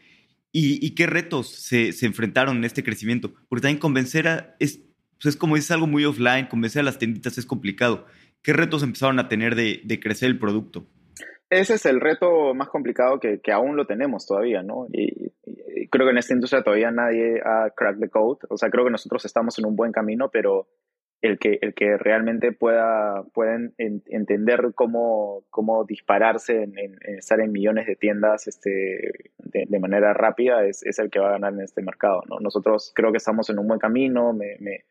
¿Y, y qué retos se, se, enfrentaron en este crecimiento? Porque también convencer a, es, pues es como es algo muy offline, convencer a las tienditas es complicado. ¿Qué retos empezaron a tener de, de crecer el producto? Ese es el reto más complicado que, que aún lo tenemos todavía, ¿no? Y, y, creo que en esta industria todavía nadie ha cracked the code. O sea, creo que nosotros estamos en un buen camino, pero el que, el que realmente pueda pueden en, entender cómo, cómo dispararse en, en, en, estar en millones de tiendas este, de, de manera rápida es, es, el que va a ganar en este mercado. ¿no? Nosotros creo que estamos en un buen camino, me, me,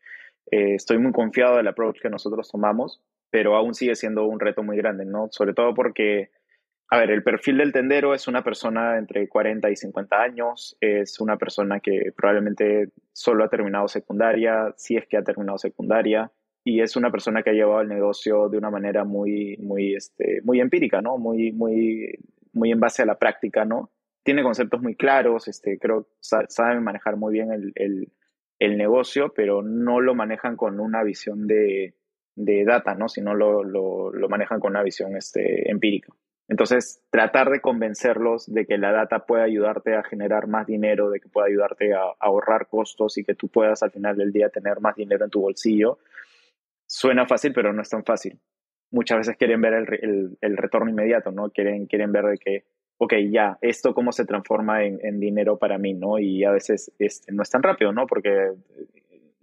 eh, estoy muy confiado del approach que nosotros tomamos, pero aún sigue siendo un reto muy grande, ¿no? Sobre todo porque, a ver, el perfil del tendero es una persona entre 40 y 50 años, es una persona que probablemente solo ha terminado secundaria, si es que ha terminado secundaria, y es una persona que ha llevado el negocio de una manera muy, muy, este, muy empírica, ¿no? Muy, muy, muy en base a la práctica, ¿no? Tiene conceptos muy claros, este, creo sabe manejar muy bien el, el el negocio, pero no lo manejan con una visión de, de data, ¿no? sino lo, lo, manejan con una visión este, empírica. Entonces, tratar de convencerlos de que la data puede ayudarte a generar más dinero, de que pueda ayudarte a, ahorrar costos y que tú puedas al final del día tener más dinero en tu bolsillo, suena fácil, pero no es tan fácil. Muchas veces quieren ver el, el, el retorno inmediato, ¿no? Quieren, quieren ver de que ok, ya, esto cómo se transforma en, en dinero para mí, ¿no? Y a veces este, no es tan rápido, ¿no? Porque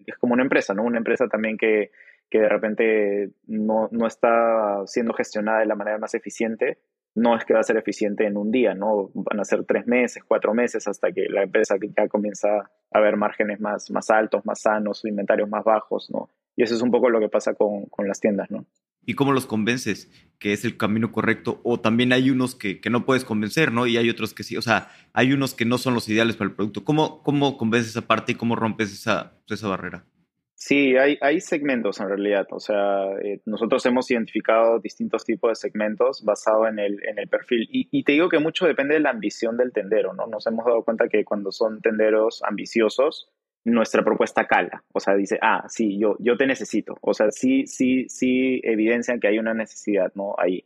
es como una empresa, ¿no? Una empresa también que, que de repente no, no está siendo gestionada de la manera más eficiente, no es que va a ser eficiente en un día, ¿no? Van a ser tres meses, cuatro meses hasta que la empresa ya comienza a ver márgenes más, más altos, más sanos, inventarios más bajos, ¿no? Y eso es un poco lo que pasa con, con las tiendas, ¿no? Y cómo los convences que es el camino correcto. O también hay unos que, que, no puedes convencer, ¿no? Y hay otros que sí. O sea, hay unos que no son los ideales para el producto. ¿Cómo, cómo convences esa parte y cómo rompes esa, esa barrera? Sí, hay, hay segmentos en realidad. O sea, eh, nosotros hemos identificado distintos tipos de segmentos basado en el, en el perfil. Y, y, te digo que mucho depende de la ambición del tendero, ¿no? Nos hemos dado cuenta que cuando son tenderos ambiciosos, nuestra propuesta cala. O sea, dice, ah, sí, yo, yo te necesito. O sea, sí, sí, sí evidencian que hay una necesidad, ¿no? Ahí.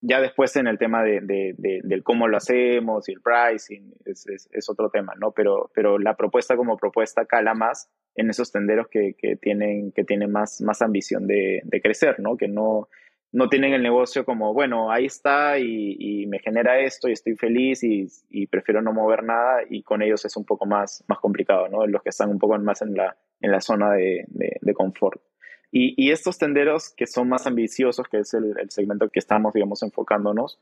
Ya después en el tema de, de, de del cómo lo hacemos y el pricing es, es, es, otro tema, ¿no? Pero, pero la propuesta como propuesta cala más en esos tenderos que, que tienen, que tienen más, más ambición de, de crecer, ¿no? Que no, no tienen el negocio como, bueno, ahí está y, me genera esto y estoy feliz y, prefiero no mover nada y con ellos es un poco más, más complicado, ¿no? Los que están un poco más en la, en la zona de, de, confort. Y, y, estos tenderos que son más ambiciosos, que es el, segmento que estamos, digamos, enfocándonos,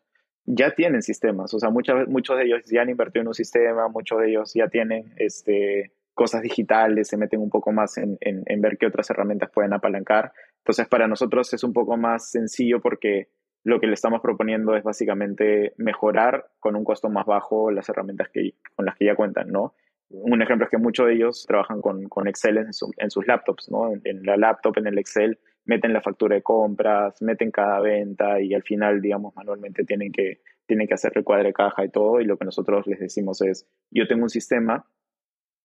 ya tienen sistemas, o sea, muchas, muchos de ellos ya han invertido en un sistema, muchos de ellos ya tienen este, cosas digitales, se meten un poco más en, en ver qué otras herramientas pueden apalancar. Entonces, para nosotros es un poco más sencillo porque lo que le estamos proponiendo es básicamente mejorar con un costo más bajo las herramientas que, con las que ya cuentan, ¿no? un ejemplo es que muchos de ellos trabajan con, con Excel en, sus laptops, ¿no? En, la laptop, en el Excel, meten la factura de compras, meten cada venta y al final, digamos, manualmente tienen que, tienen que hacer el cuadro de caja y todo. Y lo que nosotros les decimos es, yo tengo un sistema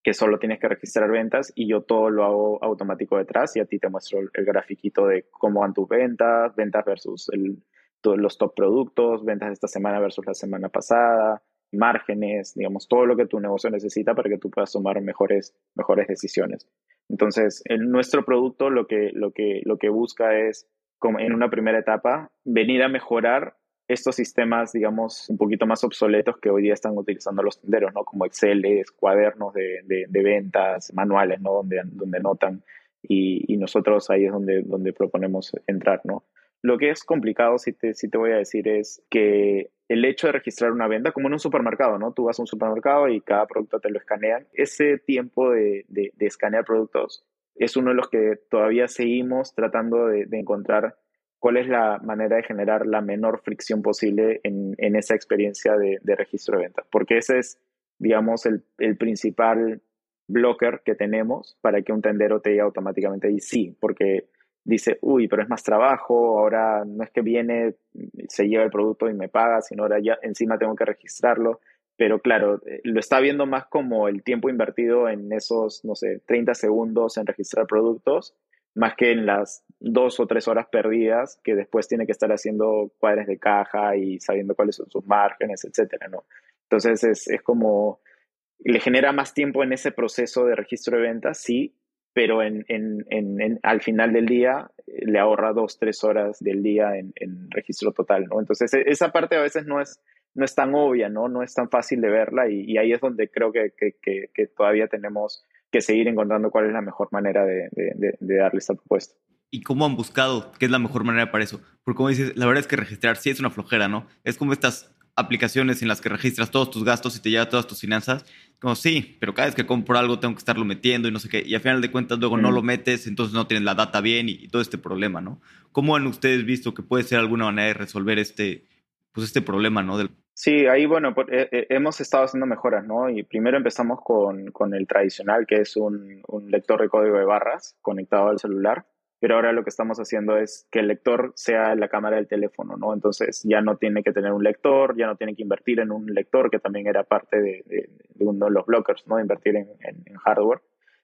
que solo tienes que registrar ventas y yo todo lo hago automático detrás y a ti te muestro el, grafiquito de cómo van tus ventas, ventas versus el, los top productos, ventas de esta semana versus la semana pasada, márgenes, digamos, todo lo que tu negocio necesita para que tú puedas tomar mejores, mejores decisiones. Entonces, en nuestro producto lo que, lo que, lo que busca es, como en una primera etapa, venir a mejorar estos sistemas, digamos, un poquito más obsoletos que hoy día están utilizando los tenderos, ¿no? Como Excel, cuadernos de, de, ventas, manuales, ¿no? Donde, donde notan. Y, nosotros ahí es donde, donde proponemos entrar, ¿no? Lo que es complicado, si te, si te voy a decir, es que el hecho de registrar una venta, como en un supermercado, ¿no? Tú vas a un supermercado y cada producto te lo escanean. Ese tiempo de, de, escanear productos es uno de los que todavía seguimos tratando de, encontrar cuál es la manera de generar la menor fricción posible en, esa experiencia de, registro de ventas. Porque ese es, digamos, el, el principal blocker que tenemos para que un tendero te diga automáticamente y sí, porque dice, uy, pero es más trabajo, ahora no es que viene, se lleva el producto y me paga, sino ahora ya encima tengo que registrarlo. Pero claro, eh, lo está viendo más como el tiempo invertido en esos, no sé, 30 segundos en registrar productos, más que en las dos o tres horas perdidas que después tiene que estar haciendo cuadres de caja y sabiendo cuáles son sus márgenes, etcétera, ¿no? Entonces es, es como, le genera más tiempo en ese proceso de registro de ventas, sí, pero en, en, en, al final del día eh, le ahorra dos, tres horas del día en, registro total, ¿no? Entonces, e, esa parte a veces no es, no es tan obvia, ¿no? No es tan fácil de verla y, ahí es donde creo que, que, que, todavía tenemos que seguir encontrando cuál es la mejor manera de, de, de, darle esta propuesta. ¿Y cómo han buscado qué es la mejor manera para eso? Porque como dices, la verdad es que registrar sí es una flojera, ¿no? Es como estas aplicaciones en las que registras todos tus gastos y te lleva todas tus finanzas. Como sí, pero cada vez que compro algo tengo que estarlo metiendo y no sé qué. Y al final de cuentas luego no lo metes, entonces no tienes la data bien y, todo este problema, ¿no? ¿Cómo han ustedes visto que puede ser alguna manera de resolver este, pues este problema, ¿no? Del... Sí, ahí, bueno, eh, eh, hemos estado haciendo mejoras, ¿no? Y primero empezamos con, con el tradicional, que es un, lector de código de barras conectado al celular pero ahora lo que estamos haciendo es que el lector sea la cámara del teléfono, ¿no? Entonces ya no tiene que tener un lector, ya no tiene que invertir en un lector, que también era parte de, uno de los blockers, ¿no? Invertir en, hardware,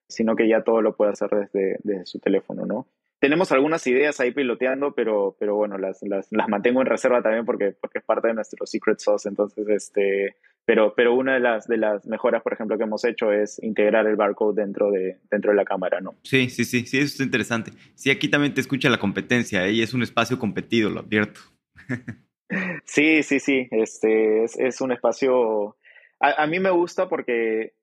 sino que ya todo lo puede hacer desde, desde, su teléfono, ¿no? Tenemos algunas ideas ahí piloteando, pero, pero bueno, las, las, las mantengo en reserva también porque, porque es parte de nuestro secret sauce, entonces este, pero, pero una de las, de las mejoras, por ejemplo, que hemos hecho es integrar el barcode dentro de, dentro de la cámara, ¿no? Sí, sí, sí, sí, eso es interesante. Sí, aquí también te escucha la competencia ¿eh? y es un espacio competido, lo advierto. [LAUGHS] sí, sí, sí, este, es, es un espacio... A, a, mí me gusta porque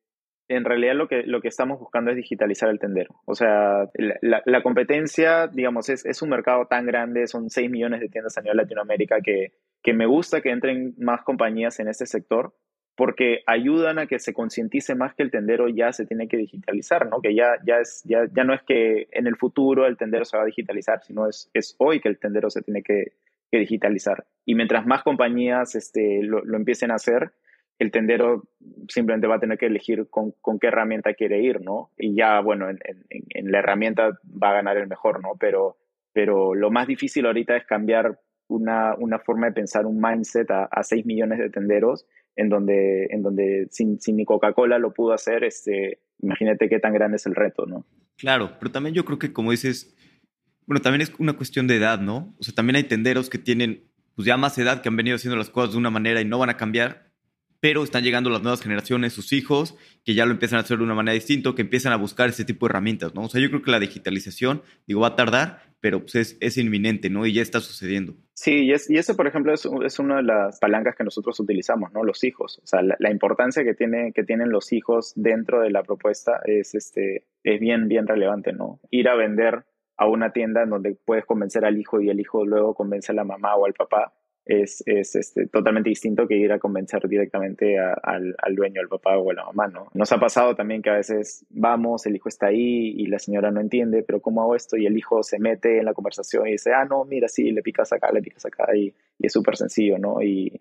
en realidad lo que, lo que estamos buscando es digitalizar el tendero. O sea, la, la, competencia, digamos, es, es, un mercado tan grande, son 6 millones de tiendas a nivel Latinoamérica que, que me gusta que entren más compañías en este sector porque ayudan a que se concientice más que el tendero ya se tiene que digitalizar, ¿no? Que ya, ya, es, ya, ya no es que en el futuro el tendero se va a digitalizar, sino es, es hoy que el tendero se tiene que, que digitalizar. Y mientras más compañías este, lo, lo, empiecen a hacer, el tendero simplemente va a tener que elegir con, con qué herramienta quiere ir, ¿no? Y ya, bueno, en, la herramienta va a ganar el mejor, ¿no? Pero, pero lo más difícil ahorita es cambiar una, una forma de pensar, un mindset a, a 6 millones de tenderos en donde, en donde sin, sin ni Coca-Cola lo pudo hacer, este, imagínate qué tan grande es el reto, ¿no? Claro, pero también yo creo que como dices, bueno, también es una cuestión de edad, ¿no? O sea, también hay tenderos que tienen pues ya más edad, que han venido haciendo las cosas de una manera y no van a cambiar, pero están llegando las nuevas generaciones, sus hijos, que ya lo empiezan a hacer de una manera distinta, que empiezan a buscar ese tipo de herramientas, ¿no? O sea, yo creo que la digitalización, digo, va a tardar, pero pues es, es inminente, ¿no? Y ya está sucediendo. Sí, y, es, y ese, por ejemplo, es, es, una de las palancas que nosotros utilizamos, ¿no? Los hijos. O sea, la, importancia que, tiene, que tienen los hijos dentro de la propuesta es, este, es bien, bien relevante, ¿no? Ir a vender a una tienda en donde puedes convencer al hijo y el hijo luego convence a la mamá o al papá es, es este, totalmente distinto que ir a convencer directamente al, al, dueño, al papá o a la mamá, ¿no? Nos ha pasado también que a veces vamos, el hijo está ahí y la señora no entiende, pero ¿cómo hago esto? Y el hijo se mete en la conversación y dice, ah, no, mira, sí, le picas acá, le picas acá y, y es súper sencillo, ¿no? Y,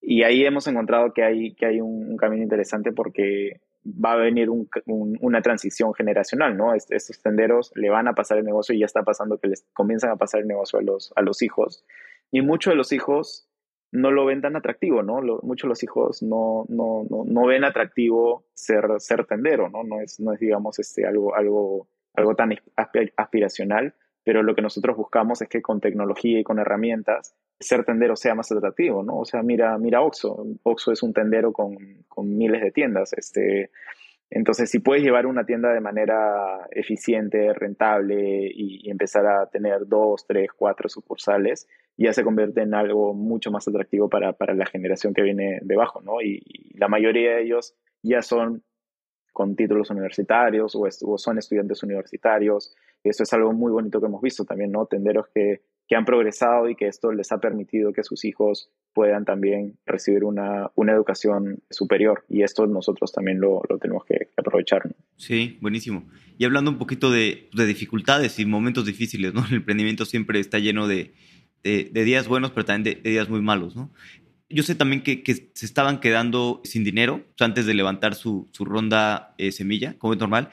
y, ahí hemos encontrado que hay, que hay un, camino interesante porque va a venir una transición generacional, ¿no? estos tenderos le van a pasar el negocio y ya está pasando que les comienzan a pasar el negocio a los, a los hijos. Y muchos de los hijos no lo ven tan atractivo, ¿no? muchos de los hijos no, no, no, no, ven atractivo ser, ser tendero, ¿no? No es, no es digamos, este, algo, algo, algo tan aspiracional, pero lo que nosotros buscamos es que con tecnología y con herramientas ser tendero sea más atractivo, ¿no? O sea, mira, mira Oxo. Oxo es un tendero con, con miles de tiendas. Este, entonces, si puedes llevar una tienda de manera eficiente, rentable y, empezar a tener dos, tres, cuatro sucursales, ya se convierte en algo mucho más atractivo para, para la generación que viene debajo, ¿no? Y, la mayoría de ellos ya son con títulos universitarios o, son estudiantes universitarios. Eso es algo muy bonito que hemos visto también, ¿no? Tenderos que que han progresado y que esto les ha permitido que sus hijos puedan también recibir una, una educación superior. Y esto nosotros también lo, lo tenemos que, aprovechar. Sí, buenísimo. Y hablando un poquito de, de, dificultades y momentos difíciles, ¿no? El emprendimiento siempre está lleno de, de, días buenos, pero también de, días muy malos, ¿no? Yo sé también que, se estaban quedando sin dinero antes de levantar su, ronda eh, semilla, como es normal.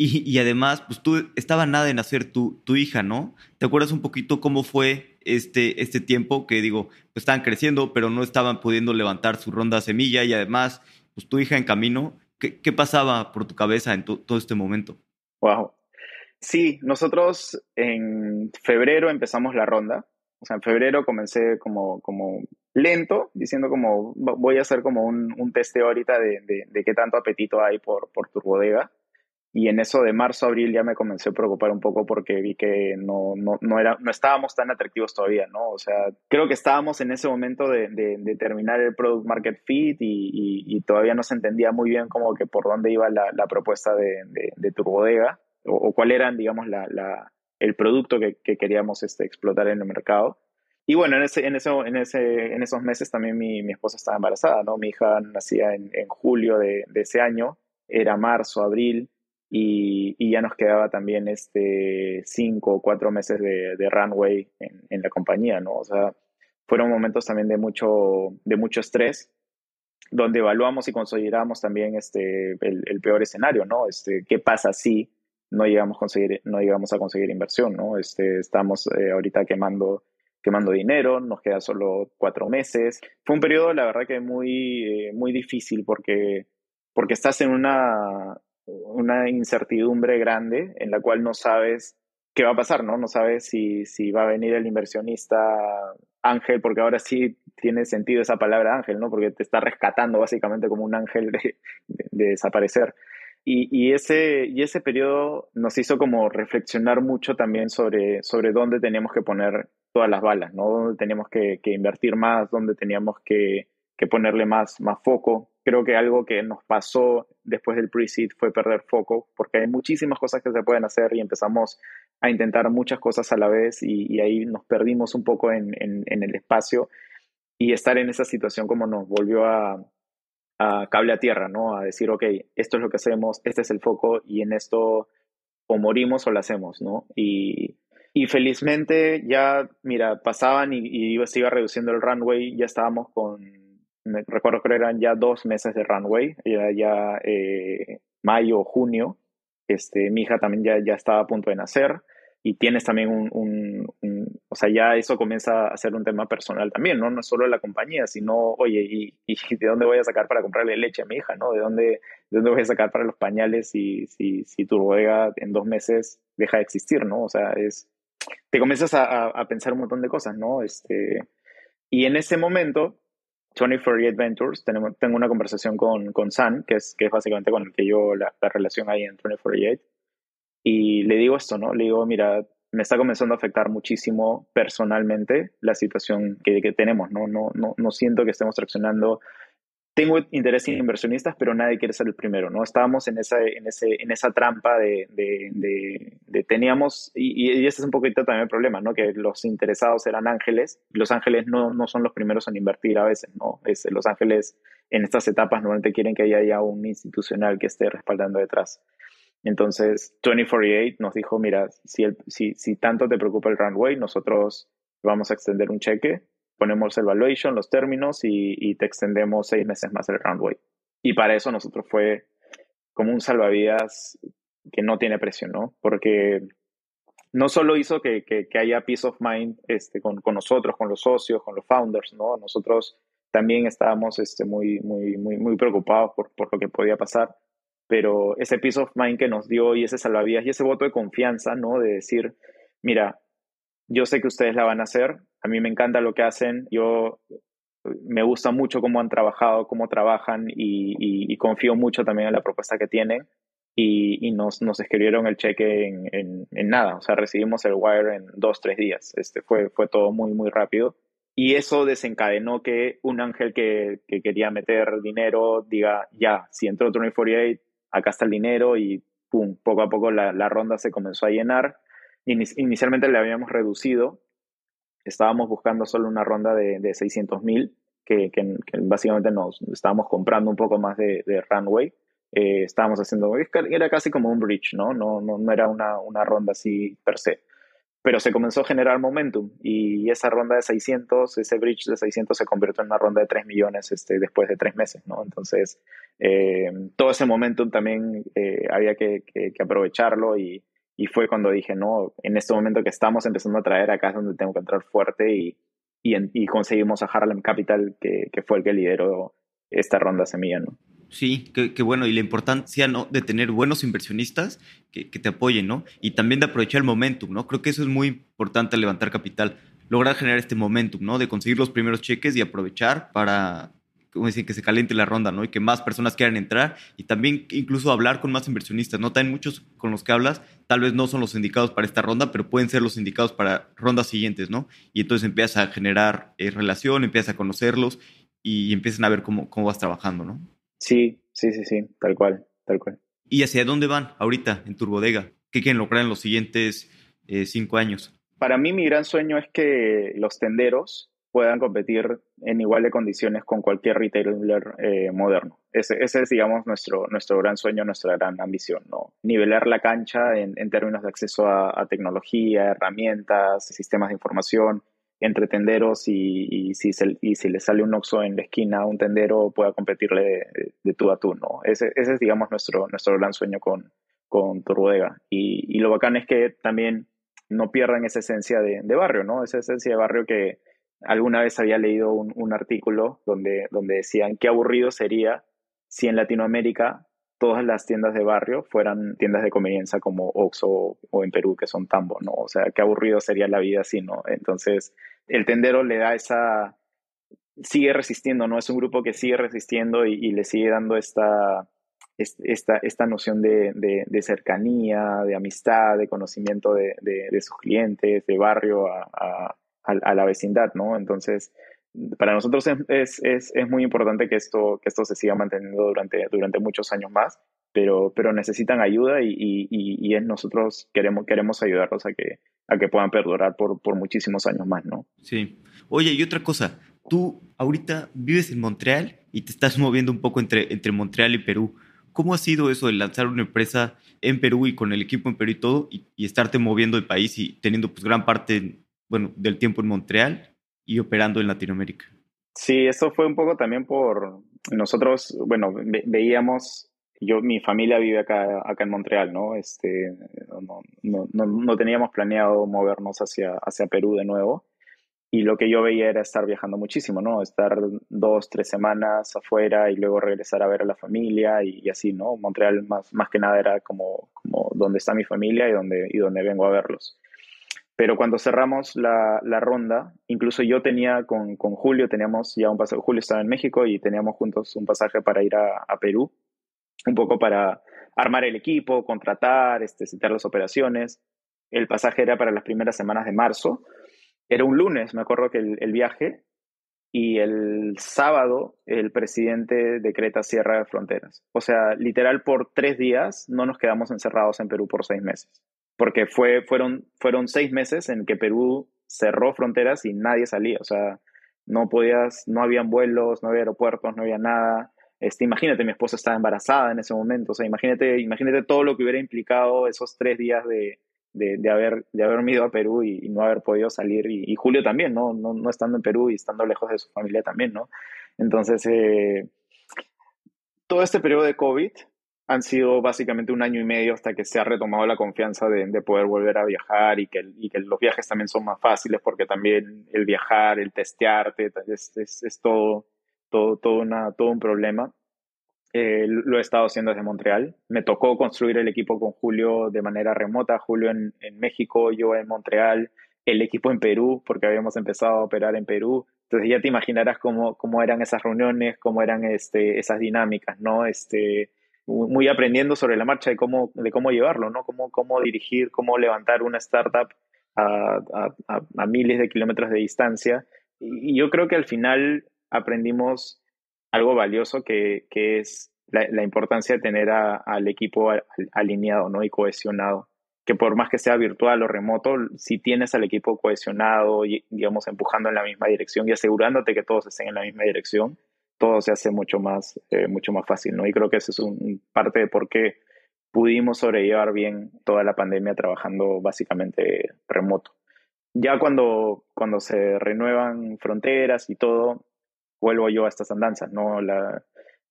Y, además, pues tú estaba nada de nacer tu, tu hija, ¿no? ¿Te acuerdas un poquito cómo fue este, este tiempo que digo, pues estaban creciendo, pero no estaban pudiendo levantar su ronda semilla y además, pues tu hija en camino, ¿qué, qué pasaba por tu cabeza en todo este momento? Wow. Sí, nosotros en febrero empezamos la ronda. O sea, en febrero comencé como, como lento, diciendo como voy a hacer como un, un testeo ahorita de, de, de, qué tanto apetito hay por, por tu bodega. Y en eso de marzo, abril ya me comencé a preocupar un poco porque vi que no, no, no, era, no estábamos tan atractivos todavía, ¿no? O sea, creo que estábamos en ese momento de, de, terminar el Product Market Fit y, y, todavía no se entendía muy bien como que por dónde iba la, la propuesta de, de, tu bodega o, o, cuál era, digamos, la, la, el producto que, que queríamos este, explotar en el mercado. Y bueno, en, ese, en, eso, en, ese, en esos meses también mi, mi esposa estaba embarazada, ¿no? Mi hija nacía en, en julio de, ese año, era marzo, abril y, y, ya nos quedaba también este cinco o cuatro meses de, de runway en, en, la compañía, ¿no? O sea, fueron momentos también de mucho, de mucho estrés, donde evaluamos y consideramos también este, el, el, peor escenario, ¿no? Este, ¿Qué pasa si no llegamos a conseguir, no llegamos a conseguir inversión, ¿no? Este, estamos eh, ahorita quemando, quemando dinero, nos queda solo cuatro meses. Fue un periodo, la verdad, que muy, eh, muy difícil porque, porque estás en una, una incertidumbre grande en la cual no sabes qué va a pasar, ¿no? No sabes si, si va a venir el inversionista ángel, porque ahora sí tiene sentido esa palabra ángel, ¿no? Porque te está rescatando básicamente como un ángel de, desaparecer. Y, y, ese, y ese periodo nos hizo como reflexionar mucho también sobre, sobre dónde teníamos que poner todas las balas, ¿no? Dónde teníamos que, que invertir más, dónde teníamos que, que ponerle más, más foco. Creo que algo que nos pasó después del pre-seed fue perder foco, porque hay muchísimas cosas que se pueden hacer y empezamos a intentar muchas cosas a la vez y, ahí nos perdimos un poco en, en, el espacio y estar en esa situación como nos volvió a, a cable a tierra, ¿no? A decir, ok, esto es lo que hacemos, este es el foco y en esto o morimos o lo hacemos, ¿no? Y, y felizmente ya, mira, pasaban y, y se iba reduciendo el runway, ya estábamos con me recuerdo que eran ya dos meses de runway, era ya eh, mayo, junio. Este, mi hija también ya, ya estaba a punto de nacer y tienes también un, o sea, ya eso comienza a ser un tema personal también, ¿no? No solo la compañía, sino, oye, ¿y, ¿y, de dónde voy a sacar para comprarle leche a mi hija, ¿no? ¿De dónde, de dónde voy a sacar para los pañales si, si, si tu bodega en dos meses deja de existir, ¿no? O sea, es, te comienzas a, a pensar un montón de cosas, ¿no? Este, y en ese momento, 24 Ventures, tenemos, tengo una conversación con, con San, que es, que es básicamente con el que yo la, la relación ahí en 24 y le digo esto, ¿no? Le digo, mira, me está comenzando a afectar muchísimo personalmente la situación que, que tenemos, ¿no? No, no, no siento que estemos traccionando tengo interés en inversionistas, pero nadie quiere ser el primero, ¿no? Estábamos en esa, en ese, en esa trampa de, de, de, teníamos, y, y, ese es un poquito también el problema, ¿no? Que los interesados eran ángeles, los ángeles no, no son los primeros en invertir a veces, ¿no? Es, los ángeles en estas etapas normalmente quieren que haya un institucional que esté respaldando detrás. Entonces, 2048 nos dijo, mira, si, si, si tanto te preocupa el runway, nosotros vamos a extender un cheque ponemos el valuation, los términos y, te extendemos seis meses más el runway. Y para eso nosotros fue como un salvavidas que no tiene precio, ¿no? Porque no solo hizo que, que, haya peace of mind este, con, con, nosotros, con los socios, con los founders, ¿no? Nosotros también estábamos este, muy, muy, muy, muy preocupados por, por lo que podía pasar, pero ese peace of mind que nos dio y ese salvavidas y ese voto de confianza, ¿no? De decir, mira, yo sé que ustedes la van a hacer, a mí me encanta lo que hacen, yo me gusta mucho cómo han trabajado, cómo trabajan y, y, confío mucho también en la propuesta que tienen y, nos, nos, escribieron el cheque en, en, nada, o sea, recibimos el wire en dos, tres días, este, fue, fue todo muy, muy rápido y eso desencadenó que un ángel que, que quería meter dinero diga, ya, si entró 2048, acá está el dinero y pum, poco a poco la, la ronda se comenzó a llenar. Inicialmente le habíamos reducido, estábamos buscando solo una ronda de, de 600 mil, que, que, básicamente nos estábamos comprando un poco más de, de runway. Eh, estábamos haciendo, era casi como un bridge, ¿no? No, no, no era una, una ronda así per se pero se comenzó a generar momentum y esa ronda de 600, ese bridge de 600 se convirtió en una ronda de 3 millones este, después de tres meses, ¿no? Entonces, eh, todo ese momentum también eh, había que, aprovecharlo y, fue cuando dije, no, en este momento que estamos empezando a traer acá es donde tengo que entrar fuerte y, y, conseguimos a Harlem Capital, que, fue el que lideró esta ronda semilla. Sí, qué, bueno. Y la importancia ¿no? de tener buenos inversionistas que, te apoyen, ¿no? Y también de aprovechar el momentum, ¿no? Creo que eso es muy importante al levantar capital. Lograr generar este momentum, ¿no? De conseguir los primeros cheques y aprovechar para, como decir, que se caliente la ronda, ¿no? Y que más personas quieran entrar y también incluso hablar con más inversionistas, ¿no? También muchos con los que hablas tal vez no son los indicados para esta ronda, pero pueden ser los indicados para rondas siguientes, ¿no? Y entonces empiezas a generar eh, relación, empiezas a conocerlos y empiezan a ver cómo, cómo vas trabajando, ¿no? Sí, sí, sí, sí, tal cual, tal cual. ¿Y hacia dónde van ahorita en Turbodega? ¿Qué quieren lograr en los siguientes eh, cinco años? Para mí mi gran sueño es que los tenderos puedan competir en igual de condiciones con cualquier retailer eh, moderno. Ese, ese, es, digamos, nuestro, nuestro gran sueño, nuestra gran ambición, ¿no? Nivelar la cancha en, en términos de acceso a, a, tecnología, herramientas, sistemas de información, entre tenderos y, si, y si le sale un Oxxo en la esquina, un tendero pueda competirle de, tú a tú, ¿no? Ese, ese, es, digamos, nuestro, nuestro gran sueño con, con Turbodega. Y, y lo bacán es que también no pierdan esa esencia de, de, barrio, ¿no? Esa esencia de barrio que alguna vez había leído un, un artículo donde, donde decían qué aburrido sería si en Latinoamérica todas las tiendas de barrio fueran tiendas de conveniencia como Oxxo o en Perú, que son tambo, ¿no? O sea, qué aburrido sería la vida así, ¿no? Entonces, el tendero le da esa... sigue resistiendo, ¿no? Es un grupo que sigue resistiendo y, le sigue dando esta, esta, esta noción de, de, cercanía, de amistad, de conocimiento de, de sus clientes, de barrio a, a, a, la vecindad, ¿no? Entonces, para nosotros es, es, es, muy importante que esto, que esto se siga manteniendo durante, durante muchos años más, pero, pero necesitan ayuda y, y, y nosotros queremos, queremos ayudarlos a que, a que puedan perdurar por, por muchísimos años más, ¿no? Sí. Oye, y otra cosa, tú ahorita vives en Montreal y te estás moviendo un poco entre, entre Montreal y Perú. ¿Cómo ha sido eso de lanzar una empresa en Perú y con el equipo en Perú y todo y, y estarte moviendo el país y teniendo pues gran parte, bueno, del tiempo en Montreal y operando en Latinoamérica? Sí, eso fue un poco también por nosotros, bueno, veíamos, yo, mi familia vive acá, acá en Montreal, ¿no? Este, no, no, no, teníamos planeado movernos hacia, hacia Perú de nuevo. Y lo que yo veía era estar viajando muchísimo, ¿no? Estar dos, tres semanas afuera y luego regresar a ver a la familia y, así, ¿no? Montreal más, más que nada era como, como donde está mi familia y donde, y donde vengo a verlos. Pero cuando cerramos la, ronda, incluso yo tenía con, con, Julio, teníamos ya un pasaje, Julio estaba en México y teníamos juntos un pasaje para ir a, a Perú, un poco para armar el equipo, contratar, este, citar las operaciones. El pasaje era para las primeras semanas de marzo. Era un lunes, me acuerdo que el, el viaje, y el sábado el presidente decreta cierre de fronteras. O sea, literal por tres días no nos quedamos encerrados en Perú por seis meses porque fue, fueron, fueron seis meses en que Perú cerró fronteras y nadie salía, o sea, no podías, no habían vuelos, no había aeropuertos, no había nada. Este, imagínate, mi esposa estaba embarazada en ese momento, o sea, imagínate, imagínate todo lo que hubiera implicado esos tres días de, de, de haber, de haberme ido a Perú y, no haber podido salir, y, Julio también, ¿no? ¿no? ¿no? estando en Perú y estando lejos de su familia también, ¿no? Entonces, eh, todo este periodo de COVID han sido básicamente un año y medio hasta que se ha retomado la confianza de, de poder volver a viajar y que, y que, los viajes también son más fáciles porque también el viajar, el testearte, es, es, todo, todo, todo, una, todo un problema. Eh, lo he estado haciendo desde Montreal. Me tocó construir el equipo con Julio de manera remota, Julio en, en México, yo en Montreal, el equipo en Perú, porque habíamos empezado a operar en Perú. Entonces ya te imaginarás cómo, cómo eran esas reuniones, cómo eran este, esas dinámicas, ¿no? Este, muy aprendiendo sobre la marcha de cómo, de cómo llevarlo, ¿no? Cómo, cómo dirigir, cómo levantar una startup a, a, miles de kilómetros de distancia. Y, yo creo que al final aprendimos algo valioso que, que es la, importancia de tener al equipo alineado ¿no? y cohesionado. Que por más que sea virtual o remoto, si tienes al equipo cohesionado y, digamos, empujando en la misma dirección y asegurándote que todos estén en la misma dirección, todo se hace mucho más, eh, mucho más fácil, ¿no? Y creo que eso es un, parte de por qué pudimos sobrellevar bien toda la pandemia trabajando básicamente remoto. Ya cuando, cuando se renuevan fronteras y todo, vuelvo yo a estas andanzas, ¿no? La,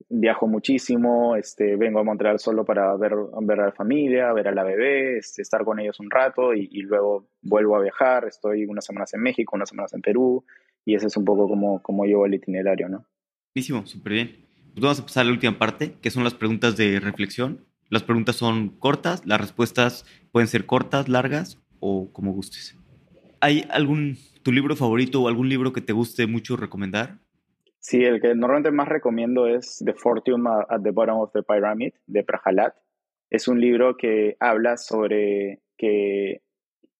viajo muchísimo, este, vengo a Montreal solo para ver, ver a la familia, ver a la bebé, este, estar con ellos un rato y, y, luego vuelvo a viajar, estoy unas semanas en México, unas semanas en Perú y ese es un poco como, como llevo el itinerario, ¿no? Buenísimo, súper bien. Pues vamos a pasar a la última parte, que son las preguntas de reflexión. Las preguntas son cortas, las respuestas pueden ser cortas, largas o como gustes. ¿Hay algún, tu libro favorito o algún libro que te guste mucho recomendar? Sí, el que normalmente más recomiendo es The Fortune at the Bottom of the Pyramid de Prahalat. Es un libro que habla sobre que,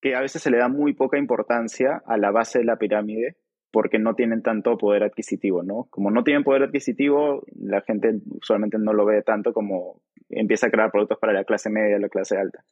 que a veces se le da muy poca importancia a la base de la pirámide porque no tienen tanto poder adquisitivo, ¿no? Como no tienen poder adquisitivo, la gente usualmente no lo ve tanto como empieza a crear productos para la clase media y la clase alta.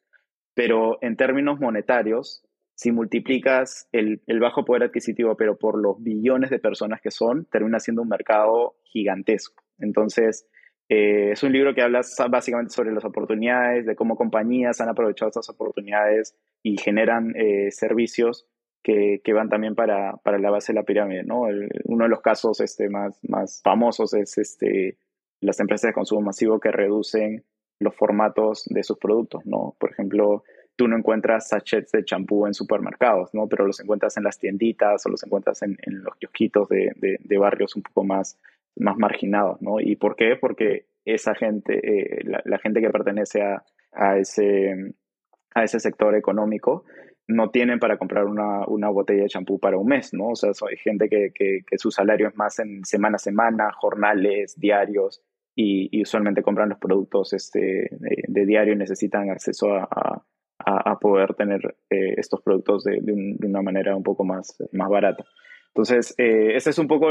Pero en términos monetarios, si multiplicas el, bajo poder adquisitivo, pero por los billones de personas que son, termina siendo un mercado gigantesco. Entonces, eh, es un libro que habla básicamente sobre las oportunidades, de cómo compañías han aprovechado esas oportunidades y generan eh, servicios que, van también para, para, la base de la pirámide. ¿no? uno de los casos este, más, más famosos es este, las empresas de consumo masivo que reducen los formatos de sus productos. ¿no? Por ejemplo, tú no encuentras sachets de champú en supermercados, ¿no? pero los encuentras en las tienditas o los encuentras en, en los kiosquitos de, de, barrios un poco más, más marginados. ¿no? ¿Y por qué? Porque esa gente, eh, la, la, gente que pertenece a, a, ese, a ese sector económico, no tienen para comprar una, una botella de champú para un mes, ¿no? O sea, hay gente que, que, su salario es más en semana a semana, jornales, diarios, y, usualmente compran los productos este, de, diario y necesitan acceso a, a, poder tener eh, estos productos de, de, una manera un poco más, más barata. Entonces, eh, ese es un poco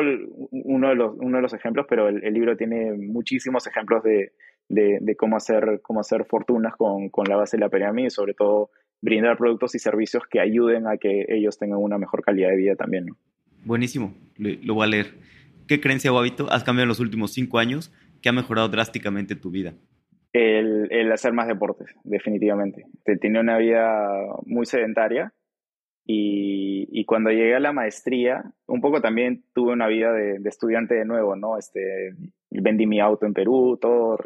uno, de los, uno de los ejemplos, pero el, libro tiene muchísimos ejemplos de, de, cómo, hacer, cómo hacer fortunas con, con la base de la pirámide y sobre todo brindar productos y servicios que ayuden a que ellos tengan una mejor calidad de vida también. ¿no? Buenísimo, lo voy a leer. ¿Qué creencia o hábito has cambiado en los últimos cinco años que ha mejorado drásticamente tu vida? El, el hacer más deportes, definitivamente. Tenía una vida muy sedentaria y, y, cuando llegué a la maestría, un poco también tuve una vida de, de estudiante de nuevo, ¿no? Este, vendí mi auto en Perú, todo,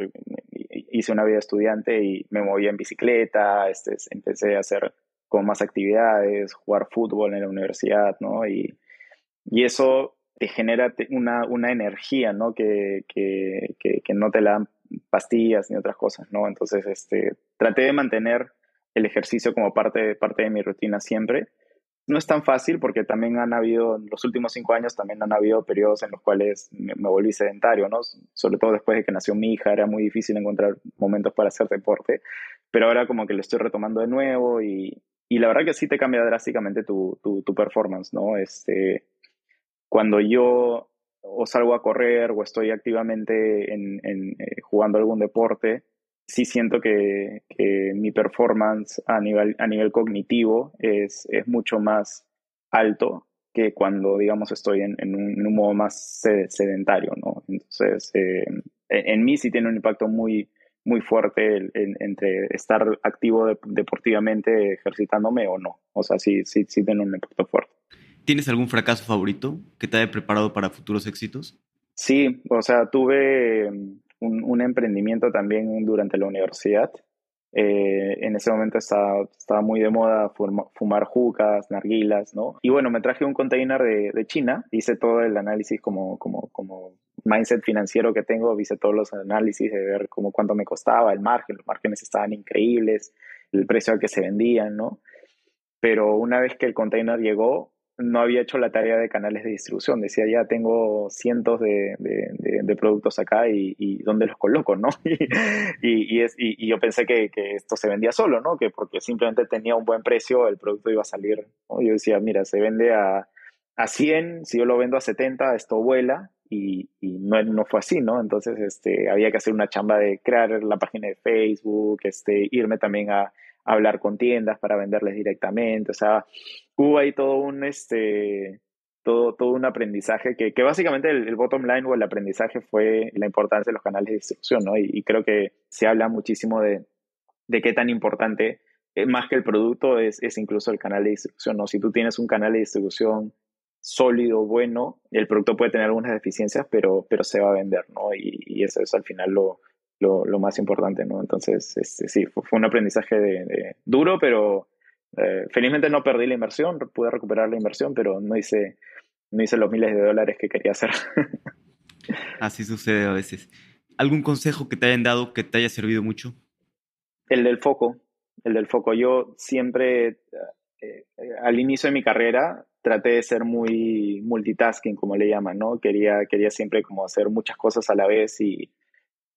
hice una vida estudiante y me movía en bicicleta, este, empecé a hacer como más actividades, jugar fútbol en la universidad, ¿no? Y, y eso te genera una, una energía, ¿no? Que, que, que, que, no te la dan pastillas ni otras cosas, ¿no? Entonces, este, traté de mantener el ejercicio como parte, parte de mi rutina siempre no es tan fácil porque también han habido, en los últimos cinco años también han habido periodos en los cuales me, volví sedentario, ¿no? Sobre todo después de que nació mi hija, era muy difícil encontrar momentos para hacer deporte, pero ahora como que lo estoy retomando de nuevo y, y la verdad que sí te cambia drásticamente tu, tu, tu performance, ¿no? Este, cuando yo o salgo a correr o estoy activamente en, en eh, jugando algún deporte, sí siento que, mi performance a nivel, a nivel cognitivo es, es mucho más alto que cuando, digamos, estoy en, en, un, modo más sedentario, ¿no? Entonces, eh, en, mí sí tiene un impacto muy, muy fuerte entre estar activo deportivamente ejercitándome o no. O sea, sí, sí, sí tiene un impacto fuerte. ¿Tienes algún fracaso favorito que te haya preparado para futuros éxitos? Sí, o sea, tuve un, emprendimiento también durante la universidad. Eh, en ese momento estaba, estaba muy de moda fumar jucas, narguilas, ¿no? Y bueno, me traje un container de, de, China, hice todo el análisis como, como, como mindset financiero que tengo, hice todos los análisis de ver cómo cuánto me costaba el margen, los márgenes estaban increíbles, el precio al que se vendían, ¿no? Pero una vez que el container llegó, no había hecho la tarea de canales de distribución. Decía, ya tengo cientos de, de, productos acá y, y, ¿dónde los coloco? ¿no? [LAUGHS] y, y, es, y, yo pensé que, que, esto se vendía solo, ¿no? Que porque simplemente tenía un buen precio, el producto iba a salir. Yo decía, mira, se vende a, a 100, si yo lo vendo a 70, esto vuela. Y, no, no, fue así, ¿no? Entonces este, había que hacer una chamba de crear la página de Facebook, este, irme también a hablar con tiendas para venderles directamente, o sea, hubo ahí todo un, este, todo, todo un aprendizaje que, que básicamente el, bottom line o el aprendizaje fue la importancia de los canales de distribución, ¿no? Y, creo que se habla muchísimo de, de qué tan importante, eh, más que el producto, es, es incluso el canal de distribución, ¿no? Si tú tienes un canal de distribución sólido, bueno, el producto puede tener algunas deficiencias, pero, pero se va a vender, ¿no? Y, eso es al final lo, lo, lo más importante, ¿no? Entonces, este, sí, fue, un aprendizaje de, duro, pero eh, felizmente no perdí la inversión, pude recuperar la inversión, pero no hice, no hice los miles de dólares que quería hacer. [LAUGHS] Así sucede a veces. ¿Algún consejo que te hayan dado que te haya servido mucho? El del foco, el del foco. Yo siempre, eh, eh, al inicio de mi carrera, traté de ser muy multitasking, como le llaman, ¿no? Quería, quería siempre como hacer muchas cosas a la vez y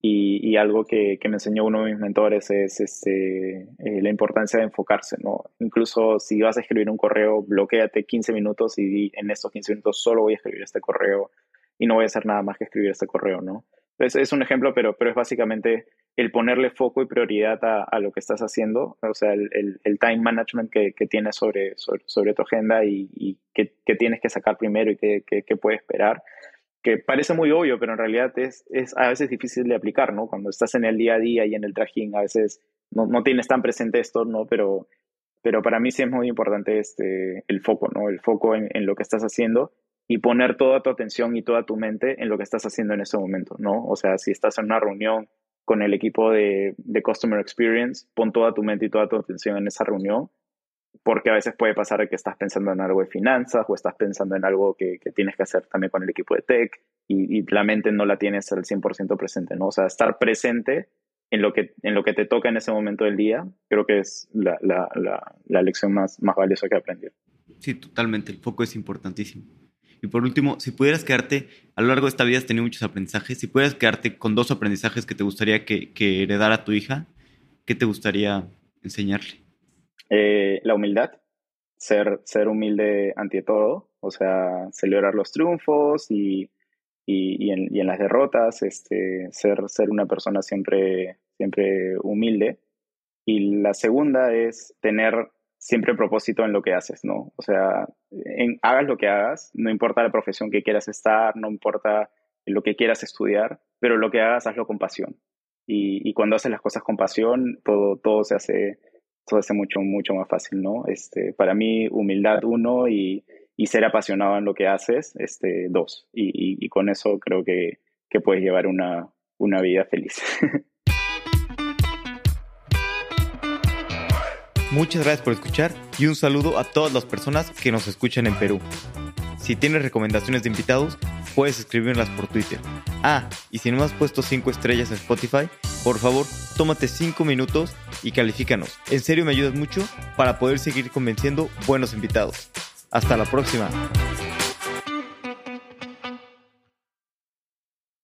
y, algo que, que, me enseñó uno de mis mentores es este, eh, la importancia de enfocarse, ¿no? Incluso si vas a escribir un correo, bloqueate 15 minutos y en estos 15 minutos solo voy a escribir este correo y no voy a hacer nada más que escribir este correo, ¿no? Es, es un ejemplo, pero, pero es básicamente el ponerle foco y prioridad a, a lo que estás haciendo, o sea, el, el, time management que, que tienes sobre, sobre, sobre, tu agenda y, y que, tienes que sacar primero y que, que puedes esperar que parece muy obvio, pero en realidad es, es a veces difícil de aplicar, ¿no? Cuando estás en el día a día y en el trajín, a veces no, no tienes tan presente esto, ¿no? Pero, pero para mí sí es muy importante este, el foco, ¿no? El foco en, en, lo que estás haciendo y poner toda tu atención y toda tu mente en lo que estás haciendo en ese momento, ¿no? O sea, si estás en una reunión con el equipo de, de Customer Experience, pon toda tu mente y toda tu atención en esa reunión porque a veces puede pasar que estás pensando en algo de finanzas o estás pensando en algo que, que tienes que hacer también con el equipo de tech y, y la mente no la tienes al 100% presente, ¿no? O sea, estar presente en lo, que, en lo que te toca en ese momento del día, creo que es la, la, la, la lección más, más valiosa que aprendí. Sí, totalmente, el foco es importantísimo. Y por último, si pudieras quedarte, a lo largo de esta vida has tenido muchos aprendizajes, si pudieras quedarte con dos aprendizajes que te gustaría que, que heredara tu hija, ¿qué te gustaría enseñarle? Eh, la humildad, ser, ser humilde ante todo, o sea, celebrar los triunfos y, y, en, las derrotas, este, ser, ser una persona siempre, siempre humilde. Y la segunda es tener siempre propósito en lo que haces, ¿no? O sea, en, hagas lo que hagas, no importa la profesión que quieras estar, no importa lo que quieras estudiar, pero lo que hagas, hazlo con pasión. Y, y cuando haces las cosas con pasión, todo, todo se hace todo hace mucho, mucho más fácil, ¿no? Este, para mí, humildad, uno, y, y ser apasionado en lo que haces, este, dos. Y, y, con eso creo que, que puedes llevar una, una vida feliz. [LAUGHS] Muchas gracias por escuchar y un saludo a todas las personas que nos escuchan en Perú. Si tienes recomendaciones de invitados, puedes escribirlas por Twitter. Ah, y si no has puesto 5 estrellas en Spotify, por favor, tómate 5 minutos y califícanos. En serio me ayudas mucho para poder seguir convenciendo buenos invitados. Hasta la próxima.